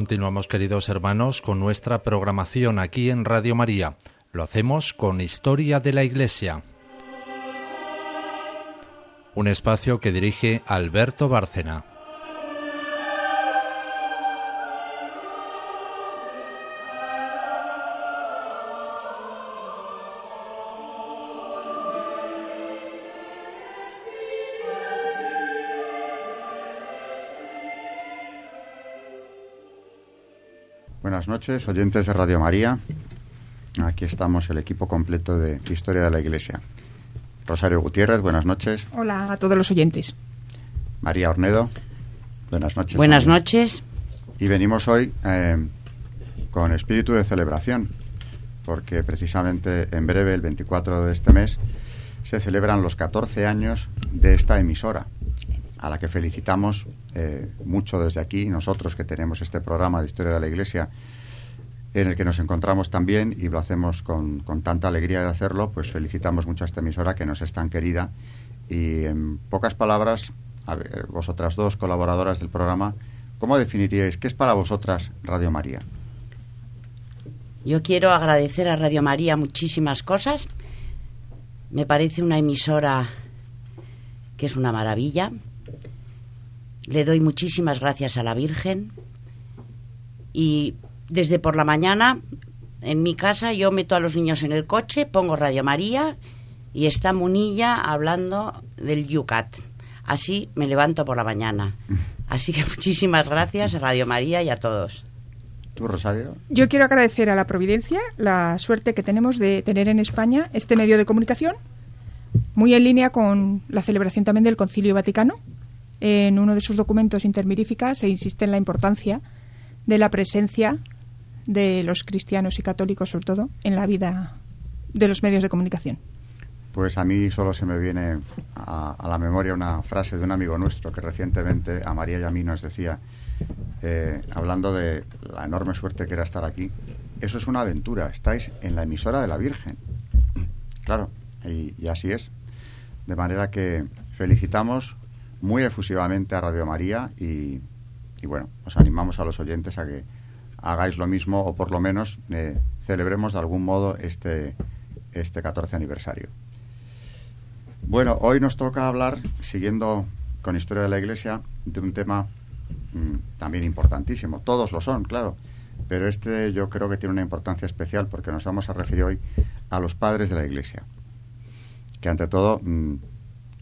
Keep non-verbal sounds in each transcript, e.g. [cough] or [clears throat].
Continuamos, queridos hermanos, con nuestra programación aquí en Radio María. Lo hacemos con Historia de la Iglesia. Un espacio que dirige Alberto Bárcena. Noches, oyentes de Radio María. Aquí estamos el equipo completo de Historia de la Iglesia. Rosario Gutiérrez, buenas noches. Hola a todos los oyentes. María Ornedo, buenas noches. Buenas noches. Y venimos hoy eh, con espíritu de celebración, porque precisamente en breve, el 24 de este mes, se celebran los 14 años de esta emisora, a la que felicitamos eh, mucho desde aquí, nosotros que tenemos este programa de Historia de la Iglesia, en el que nos encontramos también y lo hacemos con, con, tanta alegría de hacerlo, pues felicitamos mucho a esta emisora que nos es tan querida y en pocas palabras, vosotras dos colaboradoras del programa, ¿cómo definiríais qué es para vosotras Radio María? Yo quiero agradecer a Radio María muchísimas cosas. Me parece una emisora que es una maravilla. Le doy muchísimas gracias a la Virgen y desde por la mañana en mi casa yo meto a los niños en el coche, pongo Radio María y está Munilla hablando del Yucat. Así me levanto por la mañana. [laughs] Así que muchísimas gracias a Radio María y a todos. ¿Tú, Rosario? Yo quiero agradecer a la Providencia la suerte que tenemos de tener en España este medio de comunicación, muy en línea con la celebración también del Concilio Vaticano. En uno de sus documentos intermiríficas se insiste en la importancia de la presencia de los cristianos y católicos, sobre todo, en la vida de los medios de comunicación? Pues a mí solo se me viene a, a la memoria una frase de un amigo nuestro que recientemente a María y a mí nos decía, eh, hablando de la enorme suerte que era estar aquí, eso es una aventura, estáis en la emisora de la Virgen. [clears throat] Claro, y, así es. De manera que felicitamos muy efusivamente a Radio María y, y bueno, os animamos a los oyentes a que hagáis lo mismo o por lo menos eh, celebremos de algún modo este, este 14 aniversario. Bueno, hoy nos toca hablar, siguiendo con Historia de la Iglesia, de un tema mmm, también importantísimo. Todos lo son, claro, pero este yo creo que tiene una importancia especial porque nos vamos a referir hoy a los padres de la Iglesia. Que ante todo, mmm,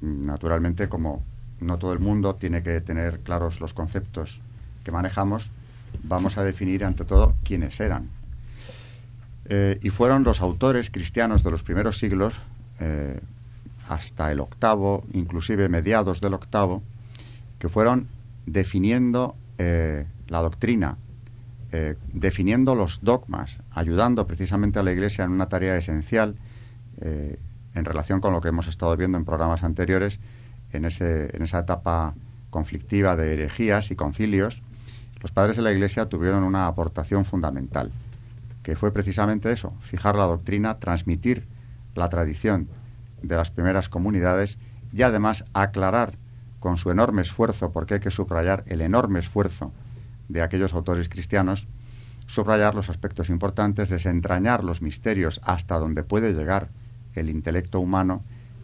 naturalmente, como no todo el mundo tiene que tener claros los conceptos que manejamos, vamos a definir ante todo quiénes eran. Eh, y fueron los autores cristianos de los primeros siglos, eh, hasta el octavo, inclusive mediados del octavo, que fueron definiendo eh, la doctrina, definiendo los dogmas, ayudando precisamente a la Iglesia en una tarea esencial en relación con lo que hemos estado viendo en programas anteriores, en, ese, en esa etapa conflictiva de herejías y concilios, los padres de la Iglesia tuvieron una aportación fundamental, que fue precisamente eso, fijar la doctrina, transmitir la tradición de las primeras comunidades y además aclarar con su enorme esfuerzo, porque hay que subrayar el enorme esfuerzo de aquellos autores cristianos, subrayar los aspectos importantes, desentrañar los misterios hasta donde puede llegar el intelecto humano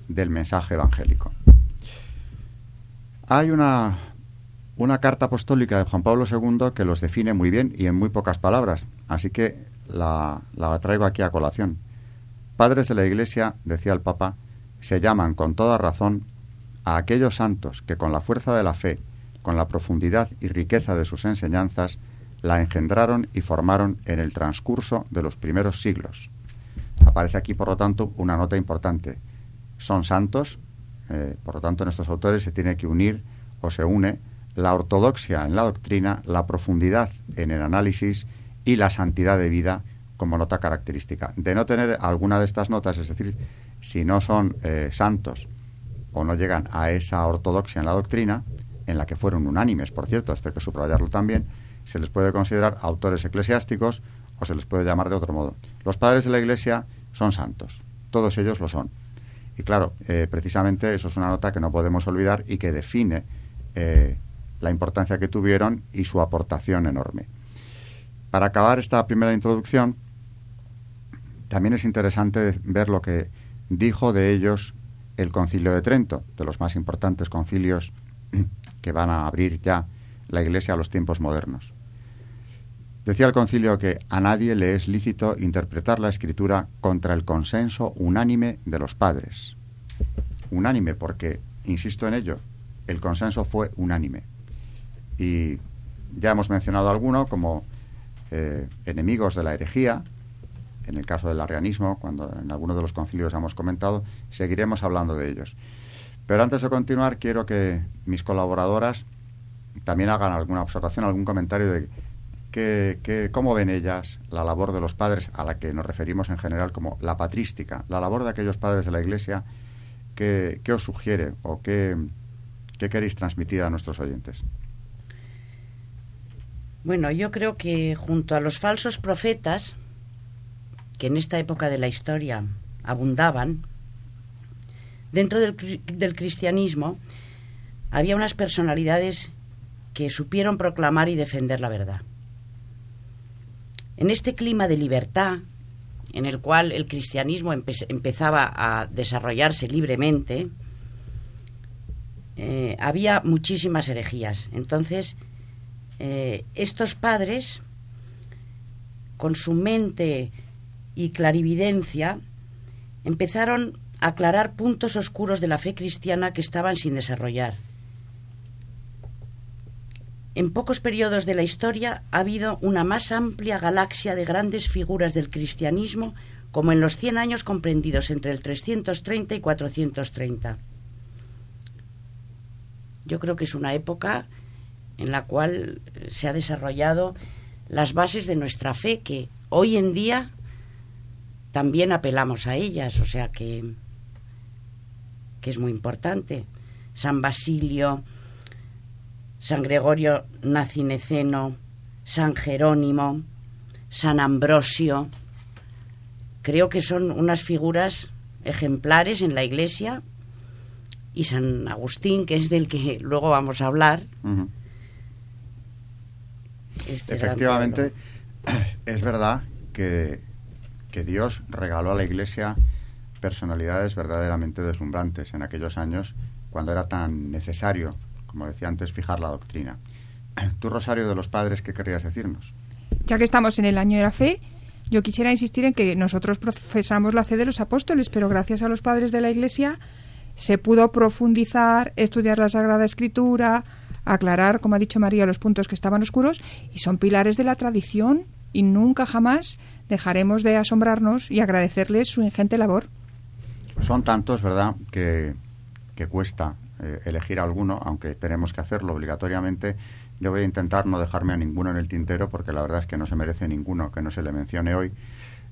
del mensaje evangélico. Hay una una carta apostólica de Juan Pablo II que los define muy bien y en muy pocas palabras, así que la, traigo aquí a colación. Padres de la Iglesia, decía el Papa, se llaman con toda razón a aquellos santos que con la fuerza de la fe, con la profundidad y riqueza de sus enseñanzas, la engendraron y formaron en el transcurso de los primeros siglos. Aparece aquí, por lo tanto, una nota importante. Son santos, eh, por lo tanto, en estos autores se tiene que unir o se une la ortodoxia en la doctrina, la profundidad en el análisis y la santidad de vida como nota característica. De no tener alguna de estas notas, es decir, si no son eh, santos o no llegan a esa ortodoxia en la doctrina, en la que fueron unánimes, por cierto, esto hay que subrayarlo también, se les puede considerar autores eclesiásticos o se les puede llamar de otro modo. Los padres de la Iglesia son santos, todos ellos lo son. Y claro, eh, precisamente eso es una nota que no podemos olvidar y que define eh, la importancia que tuvieron y su aportación enorme. para acabar esta primera introducción, también es interesante ver lo que dijo de ellos el concilio de Trento, de los más importantes concilios que van a abrir ya la Iglesia a los tiempos modernos. Decía el concilio que a nadie le es lícito interpretar la escritura contra el consenso unánime de los padres. Unánime porque, insisto en ello, el consenso fue unánime. Y ya hemos mencionado alguno como eh, enemigos de la herejía, en el caso del arrianismo, cuando en alguno de los concilios hemos comentado, seguiremos hablando de ellos. Pero antes de continuar, quiero que mis colaboradoras también hagan alguna observación, algún comentario de que, cómo ven ellas la labor de los padres, a la que nos referimos en general como la patrística, la labor de aquellos padres de la Iglesia, ¿qué, os sugiere o qué, qué queréis transmitir a nuestros oyentes? Bueno, yo creo que junto a los falsos profetas, que en esta época de la historia abundaban, dentro del, cristianismo había unas personalidades que supieron proclamar y defender la verdad. En este clima de libertad, en el cual el cristianismo empezaba a desarrollarse libremente, eh, había muchísimas herejías. Entonces, eh, estos padres, con su mente y clarividencia, empezaron a aclarar puntos oscuros de la fe cristiana que estaban sin desarrollar. En pocos periodos de la historia ha habido una más amplia galaxia de grandes figuras del cristianismo como en los 100 años comprendidos entre el 330 y 430. Yo creo que es una época en la cual se ha desarrollado las bases de nuestra fe que hoy en día también apelamos a ellas, o sea que, que es muy importante. San Basilio, San Gregorio Nacineceno, San Jerónimo, San Ambrosio. Creo que son unas figuras ejemplares en la Iglesia y San Agustín, que es del que [laughs] luego vamos a hablar. Este Efectivamente, es verdad que que Dios regaló a la Iglesia personalidades verdaderamente deslumbrantes en aquellos años cuando era tan necesario, como decía antes, fijar la doctrina. Tú, Rosario de los Padres, ¿qué querrías decirnos? Ya que estamos en el año de la fe, yo quisiera insistir en que nosotros profesamos la fe de los apóstoles, pero gracias a los padres de la Iglesia se pudo profundizar, estudiar la Sagrada Escritura, aclarar, como ha dicho María, los puntos que estaban oscuros y son pilares de la tradición y nunca jamás dejaremos de asombrarnos y agradecerles su ingente labor. Son tantos, ¿verdad?, que, cuesta eh, elegir alguno, aunque esperemos que hacerlo obligatoriamente. Yo voy a intentar no dejarme a ninguno en el tintero porque la verdad es que no se merece ninguno que no se le mencione hoy.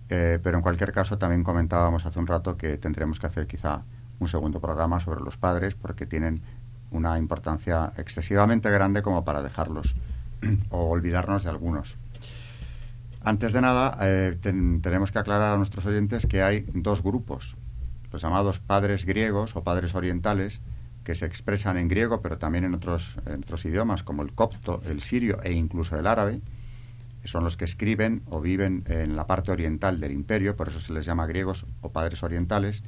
Eh, pero en cualquier caso también comentábamos hace un rato que tendremos que hacer quizá un segundo programa sobre los padres porque tienen una importancia excesivamente grande como para dejarlos [clears throat] o olvidarnos de algunos. Antes de nada, eh, tenemos que aclarar a nuestros oyentes que hay dos grupos, los llamados padres griegos o padres orientales, que se expresan en griego, pero también en otros, otros idiomas, como el copto, el sirio e incluso el árabe. Son los que escriben o viven en la parte oriental del imperio, por eso se les llama griegos o padres orientales.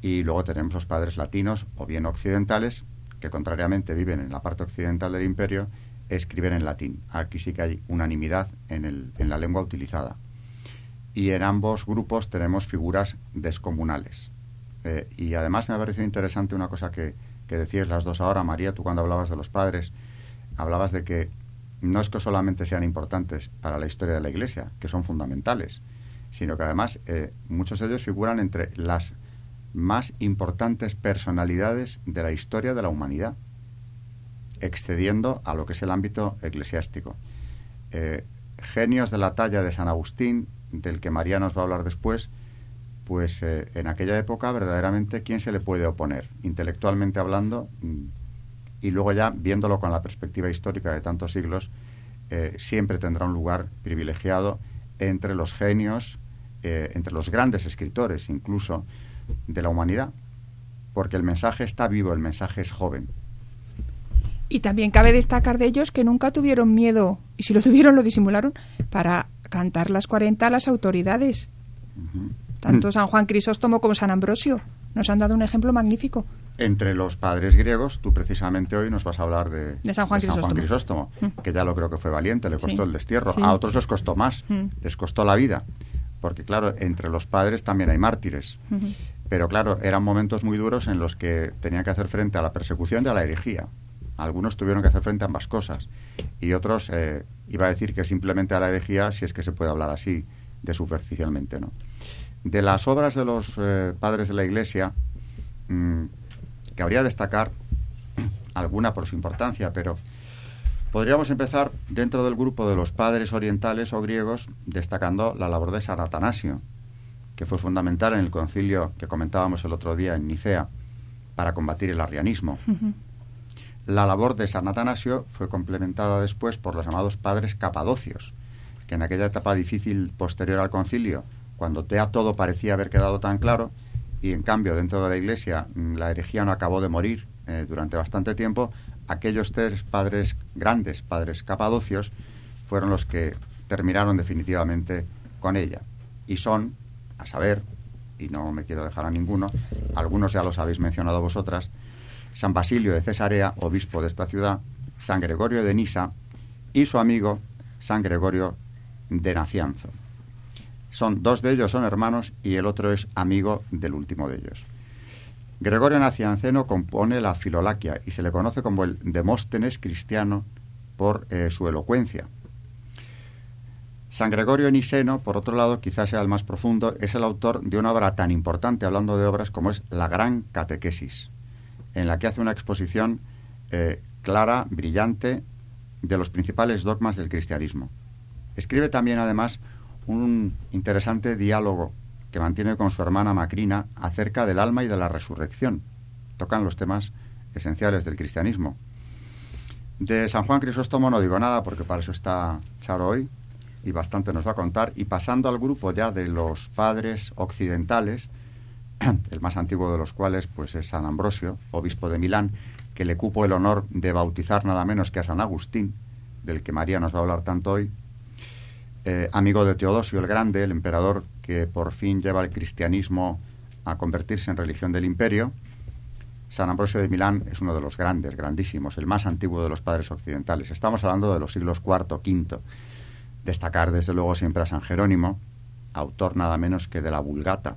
Y luego tenemos los padres latinos o bien occidentales, que contrariamente viven en la parte occidental del imperio escriben en latín. Aquí sí que hay unanimidad en, el, en la lengua utilizada. Y en ambos grupos tenemos figuras descomunales. Eh, y además me ha parecido interesante una cosa que, que decías las dos ahora, María, tú cuando hablabas de los padres, hablabas de que no es que solamente sean importantes para la historia de la Iglesia, que son fundamentales, sino que además eh, muchos de ellos figuran entre las más importantes personalidades de la historia de la humanidad excediendo a lo que es el ámbito eclesiástico. Eh, genios de la talla de San Agustín, del que María nos va a hablar después, pues eh, en aquella época verdaderamente quién se le puede oponer, intelectualmente hablando, mm, y luego ya viéndolo con la perspectiva histórica de tantos siglos, eh, siempre tendrá un lugar privilegiado entre los genios, entre los grandes escritores incluso de la humanidad, porque el mensaje está vivo, el mensaje es joven. Y también cabe destacar de ellos que nunca tuvieron miedo, y si lo tuvieron lo disimularon, para cantar las 40 a las autoridades. Tanto San Juan Crisóstomo como San Ambrosio nos han dado un ejemplo magnífico. Entre los padres griegos, tú precisamente hoy nos vas a hablar de, de San Juan Crisóstomo, que ya lo creo que fue valiente, le costó el destierro. A otros les costó más, les costó la vida. Porque claro, entre los padres también hay mártires. Pero claro, eran momentos muy duros en los que tenían que hacer frente a la persecución y a la herejía. Algunos tuvieron que hacer frente a ambas cosas. Y otros, eh, iba a decir que simplemente a la herejía, si es que se puede hablar así, de superficialmente, ¿no? De las obras de los eh, padres de la Iglesia, mm, que habría destacar alguna por su importancia, pero podríamos empezar dentro del grupo de los padres orientales o griegos destacando la labor de San Atanasio, que fue fundamental en el concilio que comentábamos el otro día en Nicea para combatir el arrianismo. La labor de San Atanasio fue complementada después por los llamados padres capadocios, que en aquella etapa difícil posterior al concilio, cuando ya todo parecía haber quedado tan claro, y en cambio dentro de la Iglesia mm, la herejía no acabó de morir eh, durante bastante tiempo, aquellos tres padres grandes, padres capadocios, fueron los que terminaron definitivamente con ella. Y son a saber, y no me quiero dejar a ninguno, algunos ya los habéis mencionado vosotras, San Basilio de Cesarea, obispo de esta ciudad, San Gregorio de Nisa y su amigo San Gregorio de Nacianzo. Son dos de ellos son hermanos y el otro es amigo del último de ellos. Gregorio Nacianceno compone la Filolaquia y se le conoce como el Demóstenes cristiano por eh, su elocuencia, San Gregorio Niceno, por otro lado, quizás sea el más profundo, es el autor de una obra tan importante, hablando de obras, como es La Gran Catequesis, en la que hace una exposición eh, clara, brillante, de los principales dogmas del cristianismo. Escribe también, además, un interesante diálogo que mantiene con su hermana Macrina acerca del alma y de la resurrección. Tocan los temas esenciales del cristianismo. De San Juan Crisóstomo no digo nada porque para eso está Charo hoy, y bastante nos va a contar. Y pasando al grupo ya de los padres occidentales, [clears throat] el más antiguo de los cuales pues es San Ambrosio, obispo de Milán, que le cupo el honor de bautizar nada menos que a San Agustín, del que María nos va a hablar tanto hoy, eh, amigo de Teodosio el Grande, el emperador que por fin lleva el cristianismo a convertirse en religión del imperio. San Ambrosio de Milán es uno de los grandes, grandísimos, el más antiguo de los padres occidentales. Estamos hablando de los siglos IV, V Destacar desde luego siempre a San Jerónimo, autor nada menos que de la Vulgata.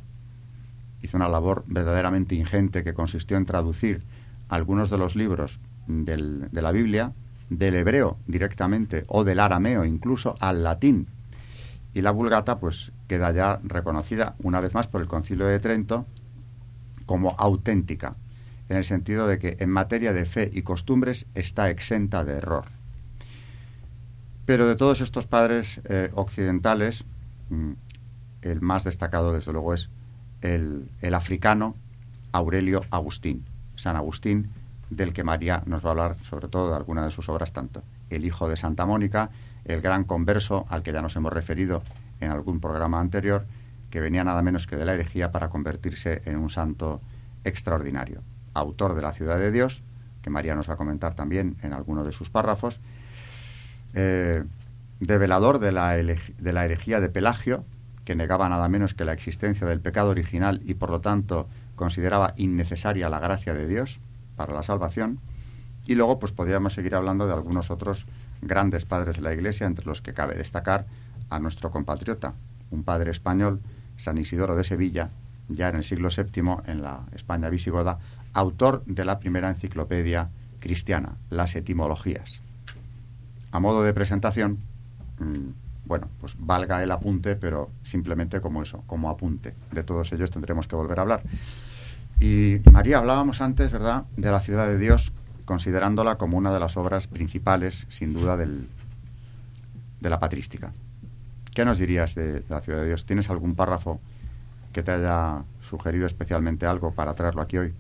Hizo una labor verdaderamente ingente que consistió en traducir algunos de los libros de la Biblia del hebreo directamente o del arameo incluso al latín. Y la Vulgata pues queda ya reconocida una vez más por el Concilio de Trento como auténtica, en el sentido de que en materia de fe y costumbres está exenta de error. Pero de todos estos padres eh, occidentales, mm, el más destacado, desde luego, es el, el, africano Aurelio Agustín, San Agustín, del que María nos va a hablar sobre todo de alguna de sus obras, tanto el hijo de Santa Mónica, el gran converso al que ya nos hemos referido en algún programa anterior, que venía nada menos que de la herejía para convertirse en un santo extraordinario. Autor de la ciudad de Dios, que María nos va a comentar también en alguno de sus párrafos, eh, develador de la, de la herejía de Pelagio, que negaba nada menos que la existencia del pecado original y por lo tanto consideraba innecesaria la gracia de Dios para la salvación. Y luego pues podríamos seguir hablando de algunos otros grandes padres de la Iglesia, entre los que cabe destacar a nuestro compatriota, un padre español, San Isidoro de Sevilla, ya en el siglo VII en la España visigoda, autor de la primera enciclopedia cristiana, las etimologías a modo de presentación, mm, bueno, pues valga el apunte, pero simplemente como eso, como apunte. De todos ellos tendremos que volver a hablar. Y María, hablábamos antes, ¿verdad?, de la ciudad de Dios, considerándola como una de las obras principales, sin duda, del, de la patrística. ¿Qué nos dirías de, la ciudad de Dios? ¿Tienes algún párrafo que te haya sugerido especialmente algo para traerlo aquí hoy?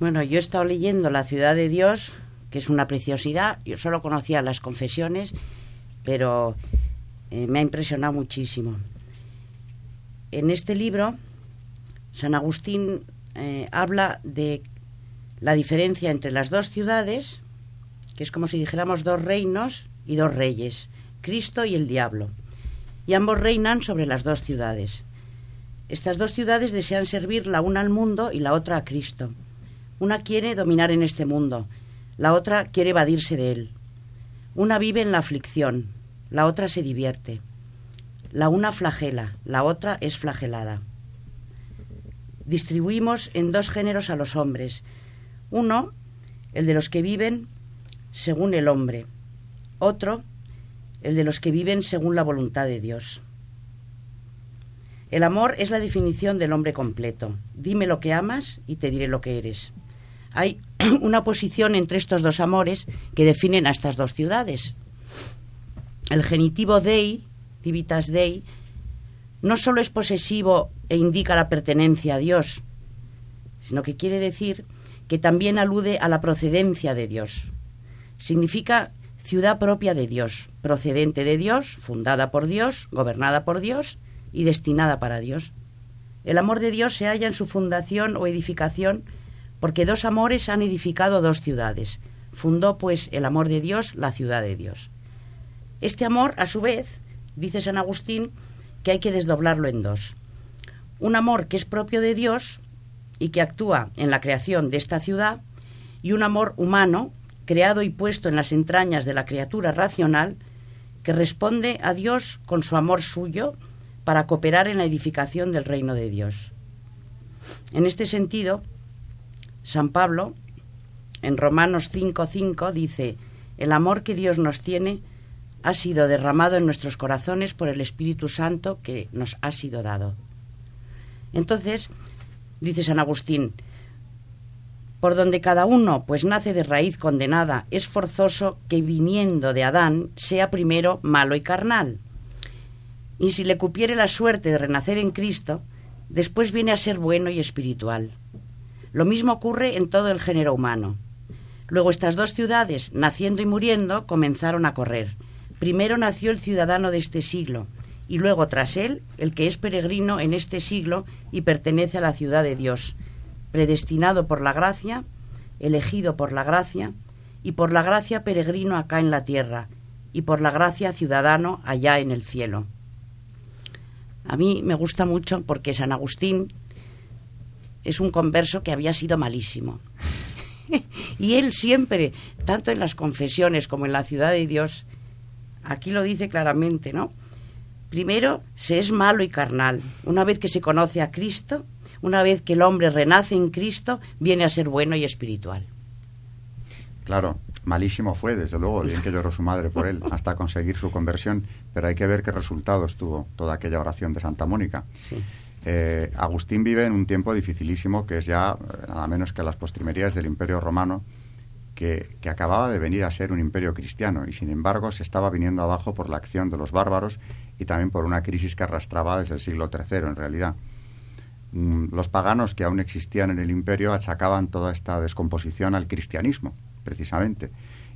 Bueno, yo he estado leyendo La ciudad de Dios que es una preciosidad. Yo solo conocía las confesiones, pero eh, me ha impresionado muchísimo. En este libro, San Agustín eh, habla de la diferencia entre las dos ciudades, que es como si dijéramos dos reinos y dos reyes. Cristo y el diablo, y ambos reinan sobre las dos ciudades. Estas dos ciudades desean servir la una al mundo y la otra a Cristo. Una quiere dominar en este mundo, la otra quiere evadirse de él. Una vive en la aflicción, la otra se divierte. La una flagela, la otra es flagelada. Distribuimos en dos géneros a los hombres. Uno, el de los que viven según el hombre. Otro, el de los que viven según la voluntad de Dios. El amor es la definición del hombre completo. Dime lo que amas y te diré lo que eres. Hay [coughs] una posición entre estos dos amores que definen a estas dos ciudades. El genitivo dei, divitas dei, no solo es posesivo e indica la pertenencia a Dios, sino que quiere decir que también alude a la procedencia de Dios. Significa ciudad propia de Dios, procedente de Dios, fundada por Dios, gobernada por Dios y destinada para Dios. El amor de Dios se halla en su fundación o edificación porque dos amores han edificado dos ciudades. Fundó, pues, el amor de Dios la ciudad de Dios. Este amor, a su vez, dice San Agustín, que hay que desdoblarlo en dos. Un amor que es propio de Dios y que actúa en la creación de esta ciudad, y un amor humano, creado y puesto en las entrañas de la criatura racional, que responde a Dios con su amor suyo para cooperar en la edificación del reino de Dios. En este sentido, San Pablo, en Romanos 5:5, dice, el amor que Dios nos tiene ha sido derramado en nuestros corazones por el Espíritu Santo que nos ha sido dado. Entonces, dice San Agustín, por donde cada uno pues nace de raíz condenada, es forzoso que viniendo de Adán sea primero malo y carnal. Y si le cupiere la suerte de renacer en Cristo, después viene a ser bueno y espiritual. Lo mismo ocurre en todo el género humano. Luego estas dos ciudades, naciendo y muriendo, comenzaron a correr. Primero nació el ciudadano de este siglo, y luego tras él el que es peregrino en este siglo y pertenece a la ciudad de Dios, predestinado por la gracia, elegido por la gracia, y por la gracia peregrino acá en la tierra, y por la gracia ciudadano allá en el cielo. A mí me gusta mucho porque San Agustín es un converso que había sido malísimo. [laughs] y él siempre, tanto en las confesiones como en la ciudad de Dios, aquí lo dice claramente, ¿no? Primero, se es malo y carnal. Una vez que se conoce a Cristo, una vez que el hombre renace en Cristo, viene a ser bueno y espiritual. Claro, malísimo fue, desde luego, bien que lloró su madre por él, [laughs] hasta conseguir su conversión, pero hay que ver qué resultados tuvo toda aquella oración de Santa Mónica. Sí. Eh, Agustín vive en un tiempo dificilísimo que es ya eh, nada menos que las postrimerías del Imperio Romano, que, acababa de venir a ser un imperio cristiano y sin embargo se estaba viniendo abajo por la acción de los bárbaros y también por una crisis que arrastraba desde el siglo III en realidad. Mm, los paganos que aún existían en el imperio achacaban toda esta descomposición al cristianismo, precisamente.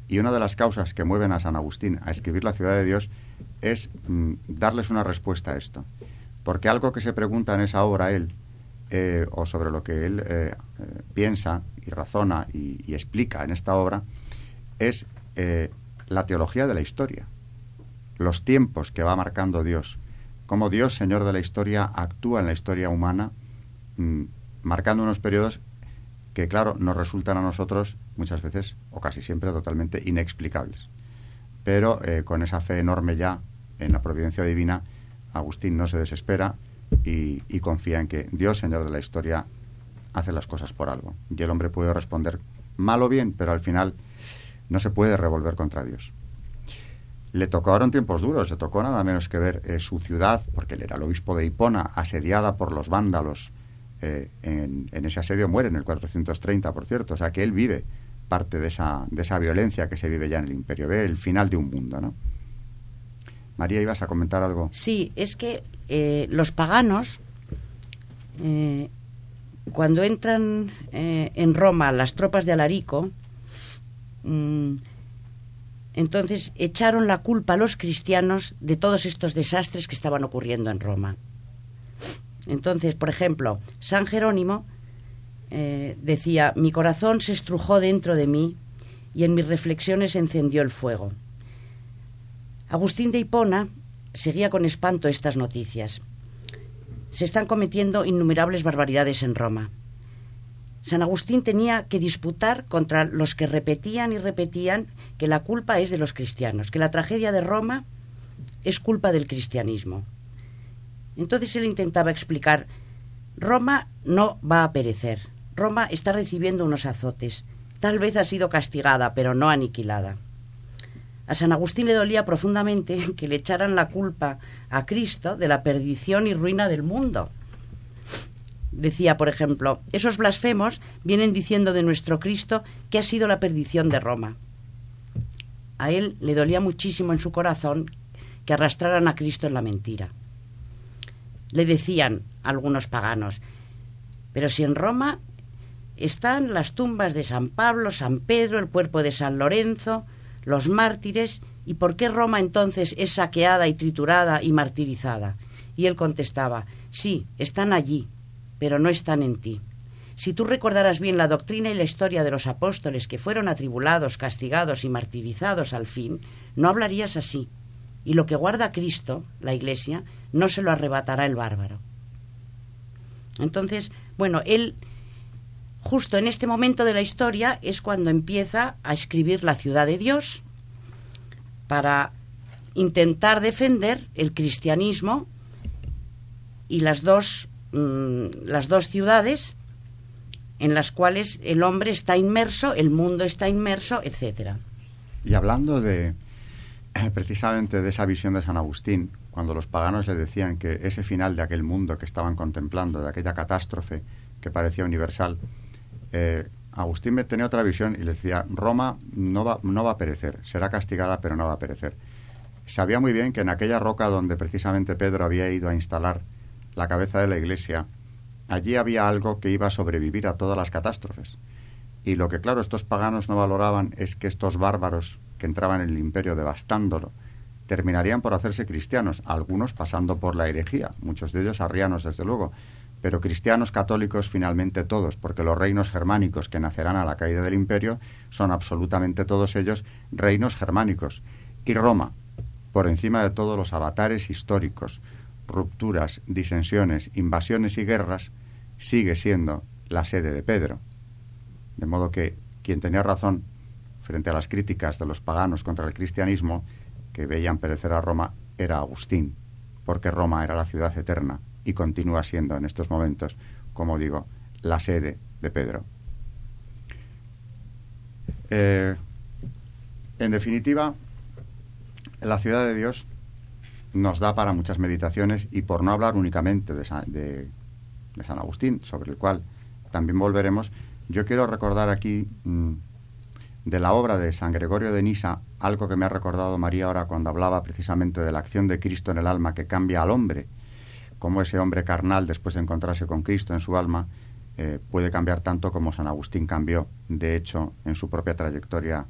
Y una de las causas que mueven a San Agustín a escribir la ciudad de Dios es mm, darles una respuesta a esto. Porque algo que se pregunta en esa obra él, eh, o sobre lo que él eh, eh, piensa y razona y, explica en esta obra, es la teología de la historia, los tiempos que va marcando Dios, cómo Dios, Señor de la historia, actúa en la historia humana, mmm, marcando unos periodos que, claro, nos resultan a nosotros muchas veces, o casi siempre, totalmente inexplicables. Pero con esa fe enorme ya en la providencia divina, Agustín no se desespera y, confía en que Dios, Señor de la historia, hace las cosas por algo. Y el hombre puede responder mal o bien, pero al final no se puede revolver contra Dios. Le en tiempos duros, le tocó nada menos que ver eh, su ciudad, porque él era el obispo de Hipona, asediada por los vándalos. Eh, en, en, ese asedio muere en el 430, por cierto. O sea que él vive parte de esa, de esa violencia que se vive ya en el imperio. Ve el final de un mundo, ¿no? María, ¿ibas a comentar algo? Sí, es que eh, los paganos, eh, cuando entran eh, en Roma las tropas de Alarico, mmm, entonces echaron la culpa a los cristianos de todos estos desastres que estaban ocurriendo en Roma. Entonces, por ejemplo, San Jerónimo decía, mi corazón se estrujó dentro de mí y en mis reflexiones encendió el fuego Agustín de Hipona seguía con espanto estas noticias. Se están cometiendo innumerables barbaridades en Roma. San Agustín tenía que disputar contra los que repetían y repetían que la culpa es de los cristianos, que la tragedia de Roma es culpa del cristianismo. Entonces él intentaba explicar, Roma no va a perecer, Roma está recibiendo unos azotes, tal vez ha sido castigada, pero no aniquilada. A San Agustín le dolía profundamente que le echaran la culpa a Cristo de la perdición y ruina del mundo. Decía, por ejemplo, esos blasfemos vienen diciendo de nuestro Cristo que ha sido la perdición de Roma. A él le dolía muchísimo en su corazón que arrastraran a Cristo en la mentira. Le decían algunos paganos, pero si en Roma están las tumbas de San Pablo, San Pedro, el cuerpo de San Lorenzo, los mártires, ¿y por qué Roma entonces es saqueada y triturada y martirizada? Y él contestaba, sí, están allí, pero no están en ti. Si tú recordaras bien la doctrina y la historia de los apóstoles que fueron atribulados, castigados y martirizados al fin, no hablarías así. Y lo que guarda Cristo, la Iglesia, no se lo arrebatará el bárbaro. Entonces, bueno, él justo en este momento de la historia es cuando empieza a escribir La ciudad de Dios para intentar defender el cristianismo y las dos, mm, las dos ciudades en las cuales el hombre está inmerso, el mundo está inmerso, etcétera. Y hablando de precisamente de esa visión de San Agustín, cuando los paganos le decían que ese final de aquel mundo que estaban contemplando, de aquella catástrofe que parecía universal, eh, Agustín tenía otra visión y le decía, Roma no va, no va a perecer, será castigada pero no va a perecer. Sabía muy bien que en aquella roca donde precisamente Pedro había ido a instalar la cabeza de la iglesia, allí había algo que iba a sobrevivir a todas las catástrofes. Y lo que, claro, estos paganos no valoraban es que estos bárbaros que entraban en el imperio devastándolo, terminarían por hacerse cristianos, algunos pasando por la herejía, muchos de ellos arrianos, desde luego, pero cristianos católicos finalmente todos, porque los reinos germánicos que nacerán a la caída del imperio son absolutamente todos ellos reinos germánicos. Y Roma, por encima de todos los avatares históricos, rupturas, disensiones, invasiones y guerras, sigue siendo la sede de Pedro. De modo que quien tenía razón frente a las críticas de los paganos contra el cristianismo, que veían perecer a Roma, era Agustín, porque Roma era la ciudad eterna, y continúa siendo en estos momentos, como digo, la sede de Pedro. Eh, en definitiva, la ciudad de Dios nos da para muchas meditaciones y por no hablar únicamente de San, Agustín, sobre el cual también volveremos, yo quiero recordar aquí mm, de la obra de San Gregorio de Nisa algo que me ha recordado María ahora cuando hablaba precisamente de la acción de Cristo en el alma que cambia al hombre cómo ese hombre carnal, después de encontrarse con Cristo en su alma, eh, puede cambiar tanto como San Agustín cambió, de hecho, en su propia trayectoria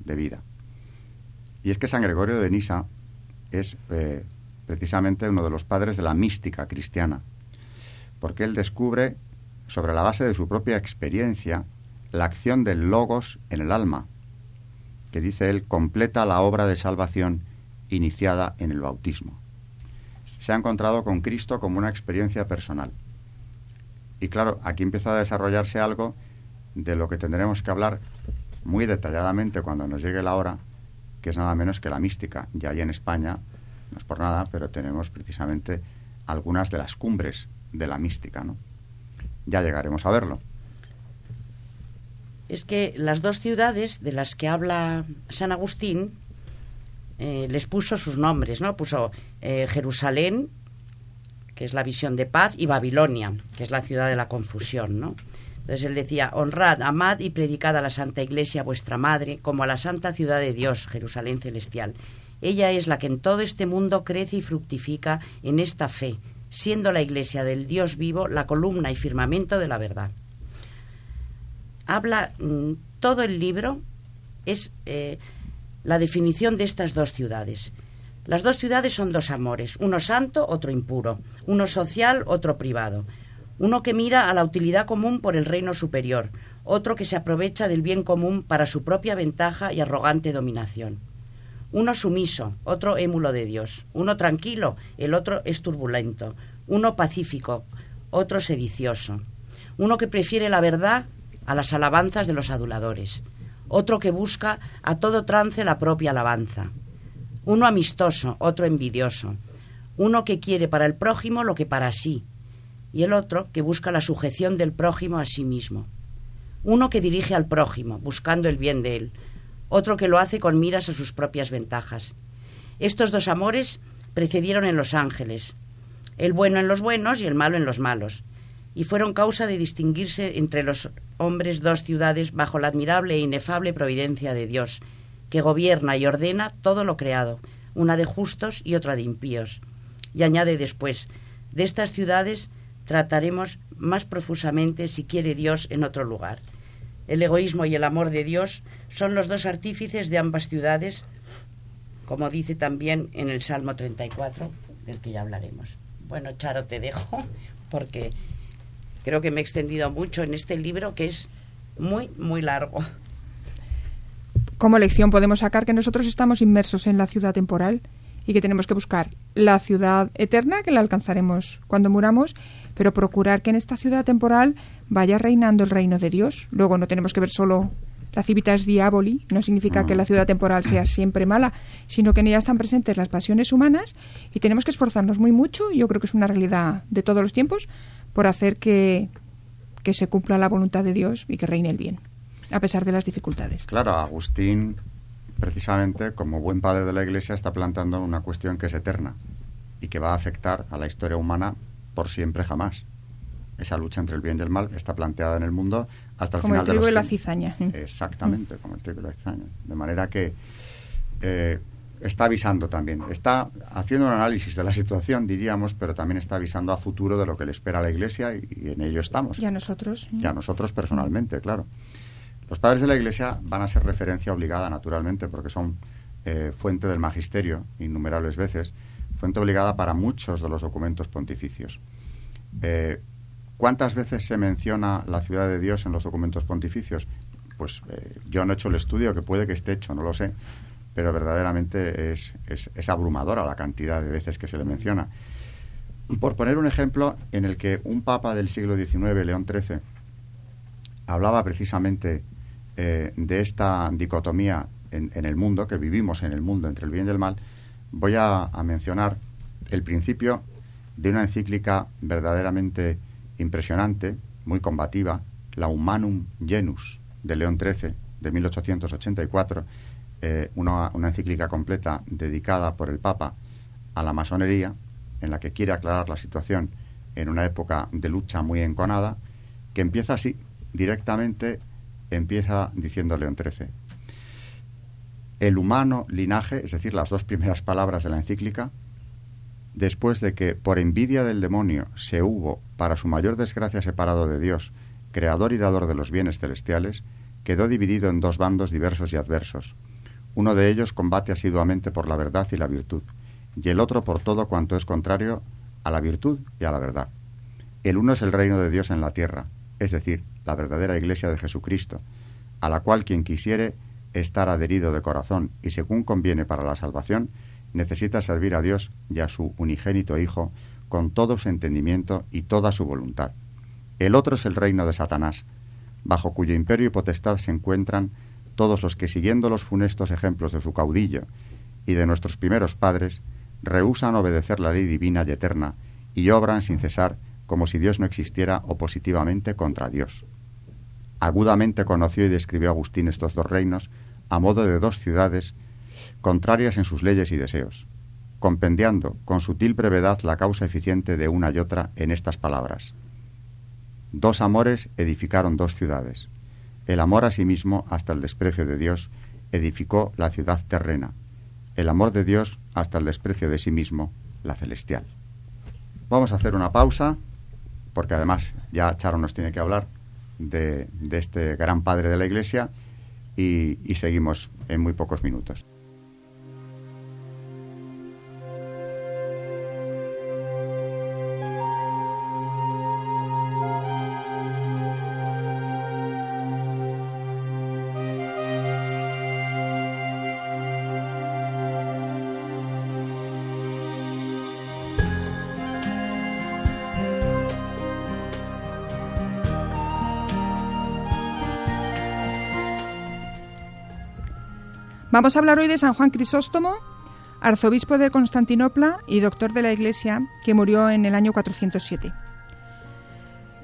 de vida. Y es que San Gregorio de Nisa es eh, precisamente uno de los padres de la mística cristiana, porque él descubre, sobre la base de su propia experiencia, la acción del logos en el alma, que dice él completa la obra de salvación iniciada en el bautismo se ha encontrado con Cristo como una experiencia personal. Y claro, aquí empieza a desarrollarse algo de lo que tendremos que hablar muy detalladamente cuando nos llegue la hora, que es nada menos que la mística. Ya ahí en España, no es por nada, pero tenemos precisamente algunas de las cumbres de la mística, ¿no? Ya llegaremos a verlo. Es que las dos ciudades de las que habla San Agustín eh, les puso sus nombres, ¿no? Puso eh, Jerusalén, que es la visión de paz, y Babilonia, que es la ciudad de la confusión, ¿no? Entonces él decía, honrad, amad y predicad a la Santa Iglesia, vuestra Madre, como a la Santa Ciudad de Dios, Jerusalén celestial. Ella es la que en todo este mundo crece y fructifica en esta fe, siendo la Iglesia del Dios vivo la columna y firmamento de la verdad. Habla mm, todo el libro, es eh, la definición de estas dos ciudades. Las dos ciudades son dos amores, uno santo, otro impuro, uno social, otro privado, uno que mira a la utilidad común por el reino superior, otro que se aprovecha del bien común para su propia ventaja y arrogante dominación. Uno sumiso, otro émulo de Dios. Uno tranquilo, el otro es turbulento. Uno pacífico, otro sedicioso. Uno que prefiere la verdad a las alabanzas de los aduladores. Otro que busca a todo trance la propia alabanza. Uno amistoso, otro envidioso. Uno que quiere para el prójimo lo que para sí. Y el otro que busca la sujeción del prójimo a sí mismo. Uno que dirige al prójimo, buscando el bien de él otro que lo hace con miras a sus propias ventajas. Estos dos amores precedieron en los ángeles, el bueno en los buenos y el malo en los malos, y fueron causa de distinguirse entre los hombres dos ciudades bajo la admirable e inefable providencia de Dios, que gobierna y ordena todo lo creado, una de justos y otra de impíos. Y añade después, de estas ciudades trataremos más profusamente, si quiere Dios, en otro lugar. El egoísmo y el amor de Dios son los dos artífices de ambas ciudades, como dice también en el Salmo 34, del que ya hablaremos. Bueno, Charo, te dejo porque creo que me he extendido mucho en este libro que es muy, muy largo. Como lección podemos sacar que nosotros estamos inmersos en la ciudad temporal y que tenemos que buscar la ciudad eterna, que la alcanzaremos cuando muramos, pero procurar que en esta ciudad temporal vaya reinando el reino de Dios. Luego no tenemos que ver solo la civitas diaboli, no significa que la ciudad temporal sea siempre mala, sino que en ella están presentes las pasiones humanas y tenemos que esforzarnos muy mucho, yo creo que es una realidad de todos los tiempos, por hacer que, que se cumpla la voluntad de Dios y que reine el bien, a pesar de las dificultades. Claro, Agustín precisamente, como buen padre de la Iglesia, está planteando una cuestión que es eterna y que va a afectar a la historia humana por siempre jamás. Esa lucha entre el bien y el mal está planteada en el mundo hasta el como final el trigo de y la cizaña. Exactamente, como el trigo y la cizaña. De manera que eh, está avisando también. Está haciendo un análisis de la situación, diríamos, pero también está avisando a futuro de lo que le espera a la Iglesia y, y en ello estamos. Y a nosotros. Y a nosotros personalmente, claro. Los padres de la Iglesia van a ser referencia obligada, naturalmente, porque son eh, fuente del magisterio innumerables veces, fuente obligada para muchos de los documentos pontificios. Eh, ¿Cuántas veces se menciona la ciudad de Dios en los documentos pontificios? Pues eh, yo no he hecho el estudio, que puede que esté hecho, no lo sé, pero verdaderamente es, es, abrumadora la cantidad de veces que se le menciona. Por poner un ejemplo en el que un papa del siglo XIX, León XIII, hablaba precisamente eh, de esta dicotomía en, en, el mundo, que vivimos en el mundo entre el bien y el mal, voy a, a mencionar el principio de una encíclica verdaderamente impresionante, muy combativa, la Humanum Genus de León XIII de 1884, eh, una, una, encíclica completa dedicada por el Papa a la masonería, en la que quiere aclarar la situación en una época de lucha muy enconada, que empieza así, directamente empieza diciendo León XIII. El humano linaje, es decir, las dos primeras palabras de la encíclica, después de que por envidia del demonio se hubo, para su mayor desgracia, separado de Dios, creador y dador de los bienes celestiales, quedó dividido en dos bandos diversos y adversos. Uno de ellos combate asiduamente por la verdad y la virtud, y el otro por todo cuanto es contrario a la virtud y a la verdad. El uno es el reino de Dios en la tierra, es decir, la verdadera Iglesia de Jesucristo, a la cual quien quisiere estar adherido de corazón y según conviene para la salvación, necesita servir a Dios y a su unigénito Hijo con todo su entendimiento y toda su voluntad. El otro es el reino de Satanás, bajo cuyo imperio y potestad se encuentran todos los que, siguiendo los funestos ejemplos de su caudillo y de nuestros primeros padres, rehusan obedecer la ley divina y eterna y obran sin cesar como si Dios no existiera opositivamente contra Dios. Agudamente conoció y describió Agustín estos dos reinos a modo de dos ciudades contrarias en sus leyes y deseos, compendiando con sutil brevedad la causa eficiente de una y otra en estas palabras. Dos amores edificaron dos ciudades. El amor a sí mismo hasta el desprecio de Dios edificó la ciudad terrena. El amor de Dios hasta el desprecio de sí mismo, la celestial. Vamos a hacer una pausa, porque además ya Charo nos tiene que hablar de, de este gran padre de la Iglesia y, y seguimos en muy pocos minutos. Vamos a hablar hoy de San Juan Crisóstomo, arzobispo de Constantinopla y doctor de la Iglesia, que murió en el año 407.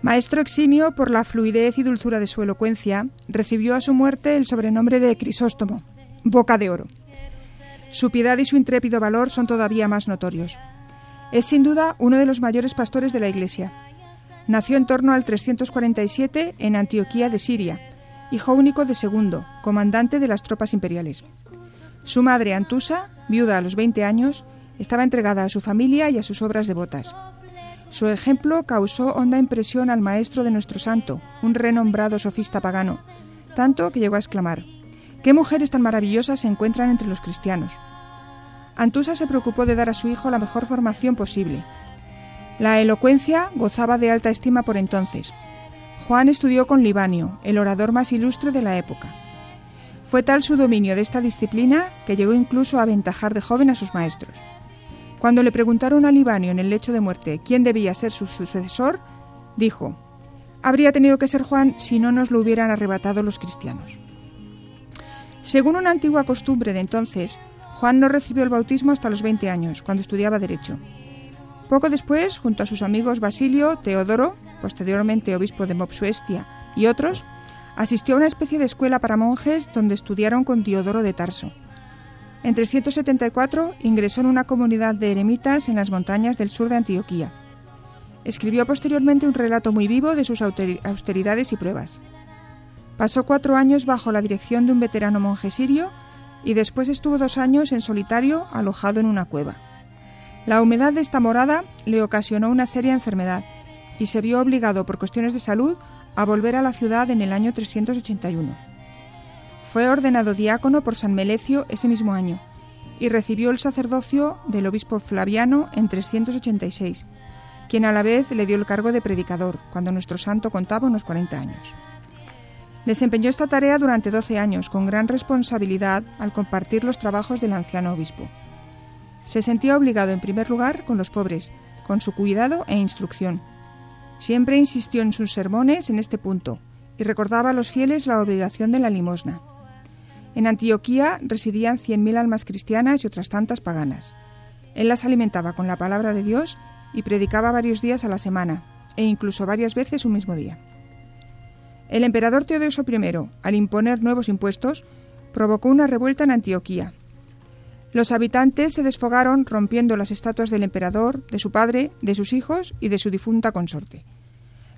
Maestro eximio por la fluidez y dulzura de su elocuencia, recibió a su muerte el sobrenombre de Crisóstomo, boca de oro. Su piedad y su intrépido valor son todavía más notorios. Es sin duda uno de los mayores pastores de la Iglesia. Nació en torno al 347 en Antioquía de Siria, hijo único de Segundo, comandante de las tropas imperiales. Su madre, Antusa, viuda a los 20 años, estaba entregada a su familia y a sus obras devotas. Su ejemplo causó honda impresión al maestro de nuestro santo, un renombrado sofista pagano, tanto que llegó a exclamar, ¿qué mujeres tan maravillosas se encuentran entre los cristianos? Antusa se preocupó de dar a su hijo la mejor formación posible. La elocuencia gozaba de alta estima por entonces. Juan estudió con Libanio, el orador más ilustre de la época. Fue tal su dominio de esta disciplina que llegó incluso a aventajar de joven a sus maestros. Cuando le preguntaron a Libanio en el lecho de muerte quién debía ser su sucesor, dijo, habría tenido que ser Juan si no nos lo hubieran arrebatado los cristianos. Según una antigua costumbre de entonces, Juan no recibió el bautismo hasta los 20 años, cuando estudiaba Derecho. Poco después, junto a sus amigos Basilio, Teodoro, posteriormente obispo de Mopsuestia, y otros, asistió a una especie de escuela para monjes donde estudiaron con Teodoro de Tarso. En 374 ingresó en una comunidad de eremitas en las montañas del sur de Antioquía. Escribió posteriormente un relato muy vivo de sus austeridades y pruebas. Pasó cuatro años bajo la dirección de un veterano monje sirio y después estuvo dos años en solitario alojado en una cueva. La humedad de esta morada le ocasionó una seria enfermedad y se vio obligado por cuestiones de salud a volver a la ciudad en el año 381. Fue ordenado diácono por San Melecio ese mismo año y recibió el sacerdocio del obispo Flaviano en 386, quien a la vez le dio el cargo de predicador cuando nuestro santo contaba unos 40 años. Desempeñó esta tarea durante 12 años con gran responsabilidad al compartir los trabajos del anciano obispo. Se sentía obligado en primer lugar con los pobres, con su cuidado e instrucción. Siempre insistió en sus sermones en este punto y recordaba a los fieles la obligación de la limosna. En Antioquía residían 100.000 almas cristianas y otras tantas paganas. Él las alimentaba con la palabra de Dios y predicaba varios días a la semana, e incluso varias veces un mismo día. El emperador Teodosio I, al imponer nuevos impuestos, provocó una revuelta en Antioquía. Los habitantes se desfogaron rompiendo las estatuas del emperador, de su padre, de sus hijos y de su difunta consorte.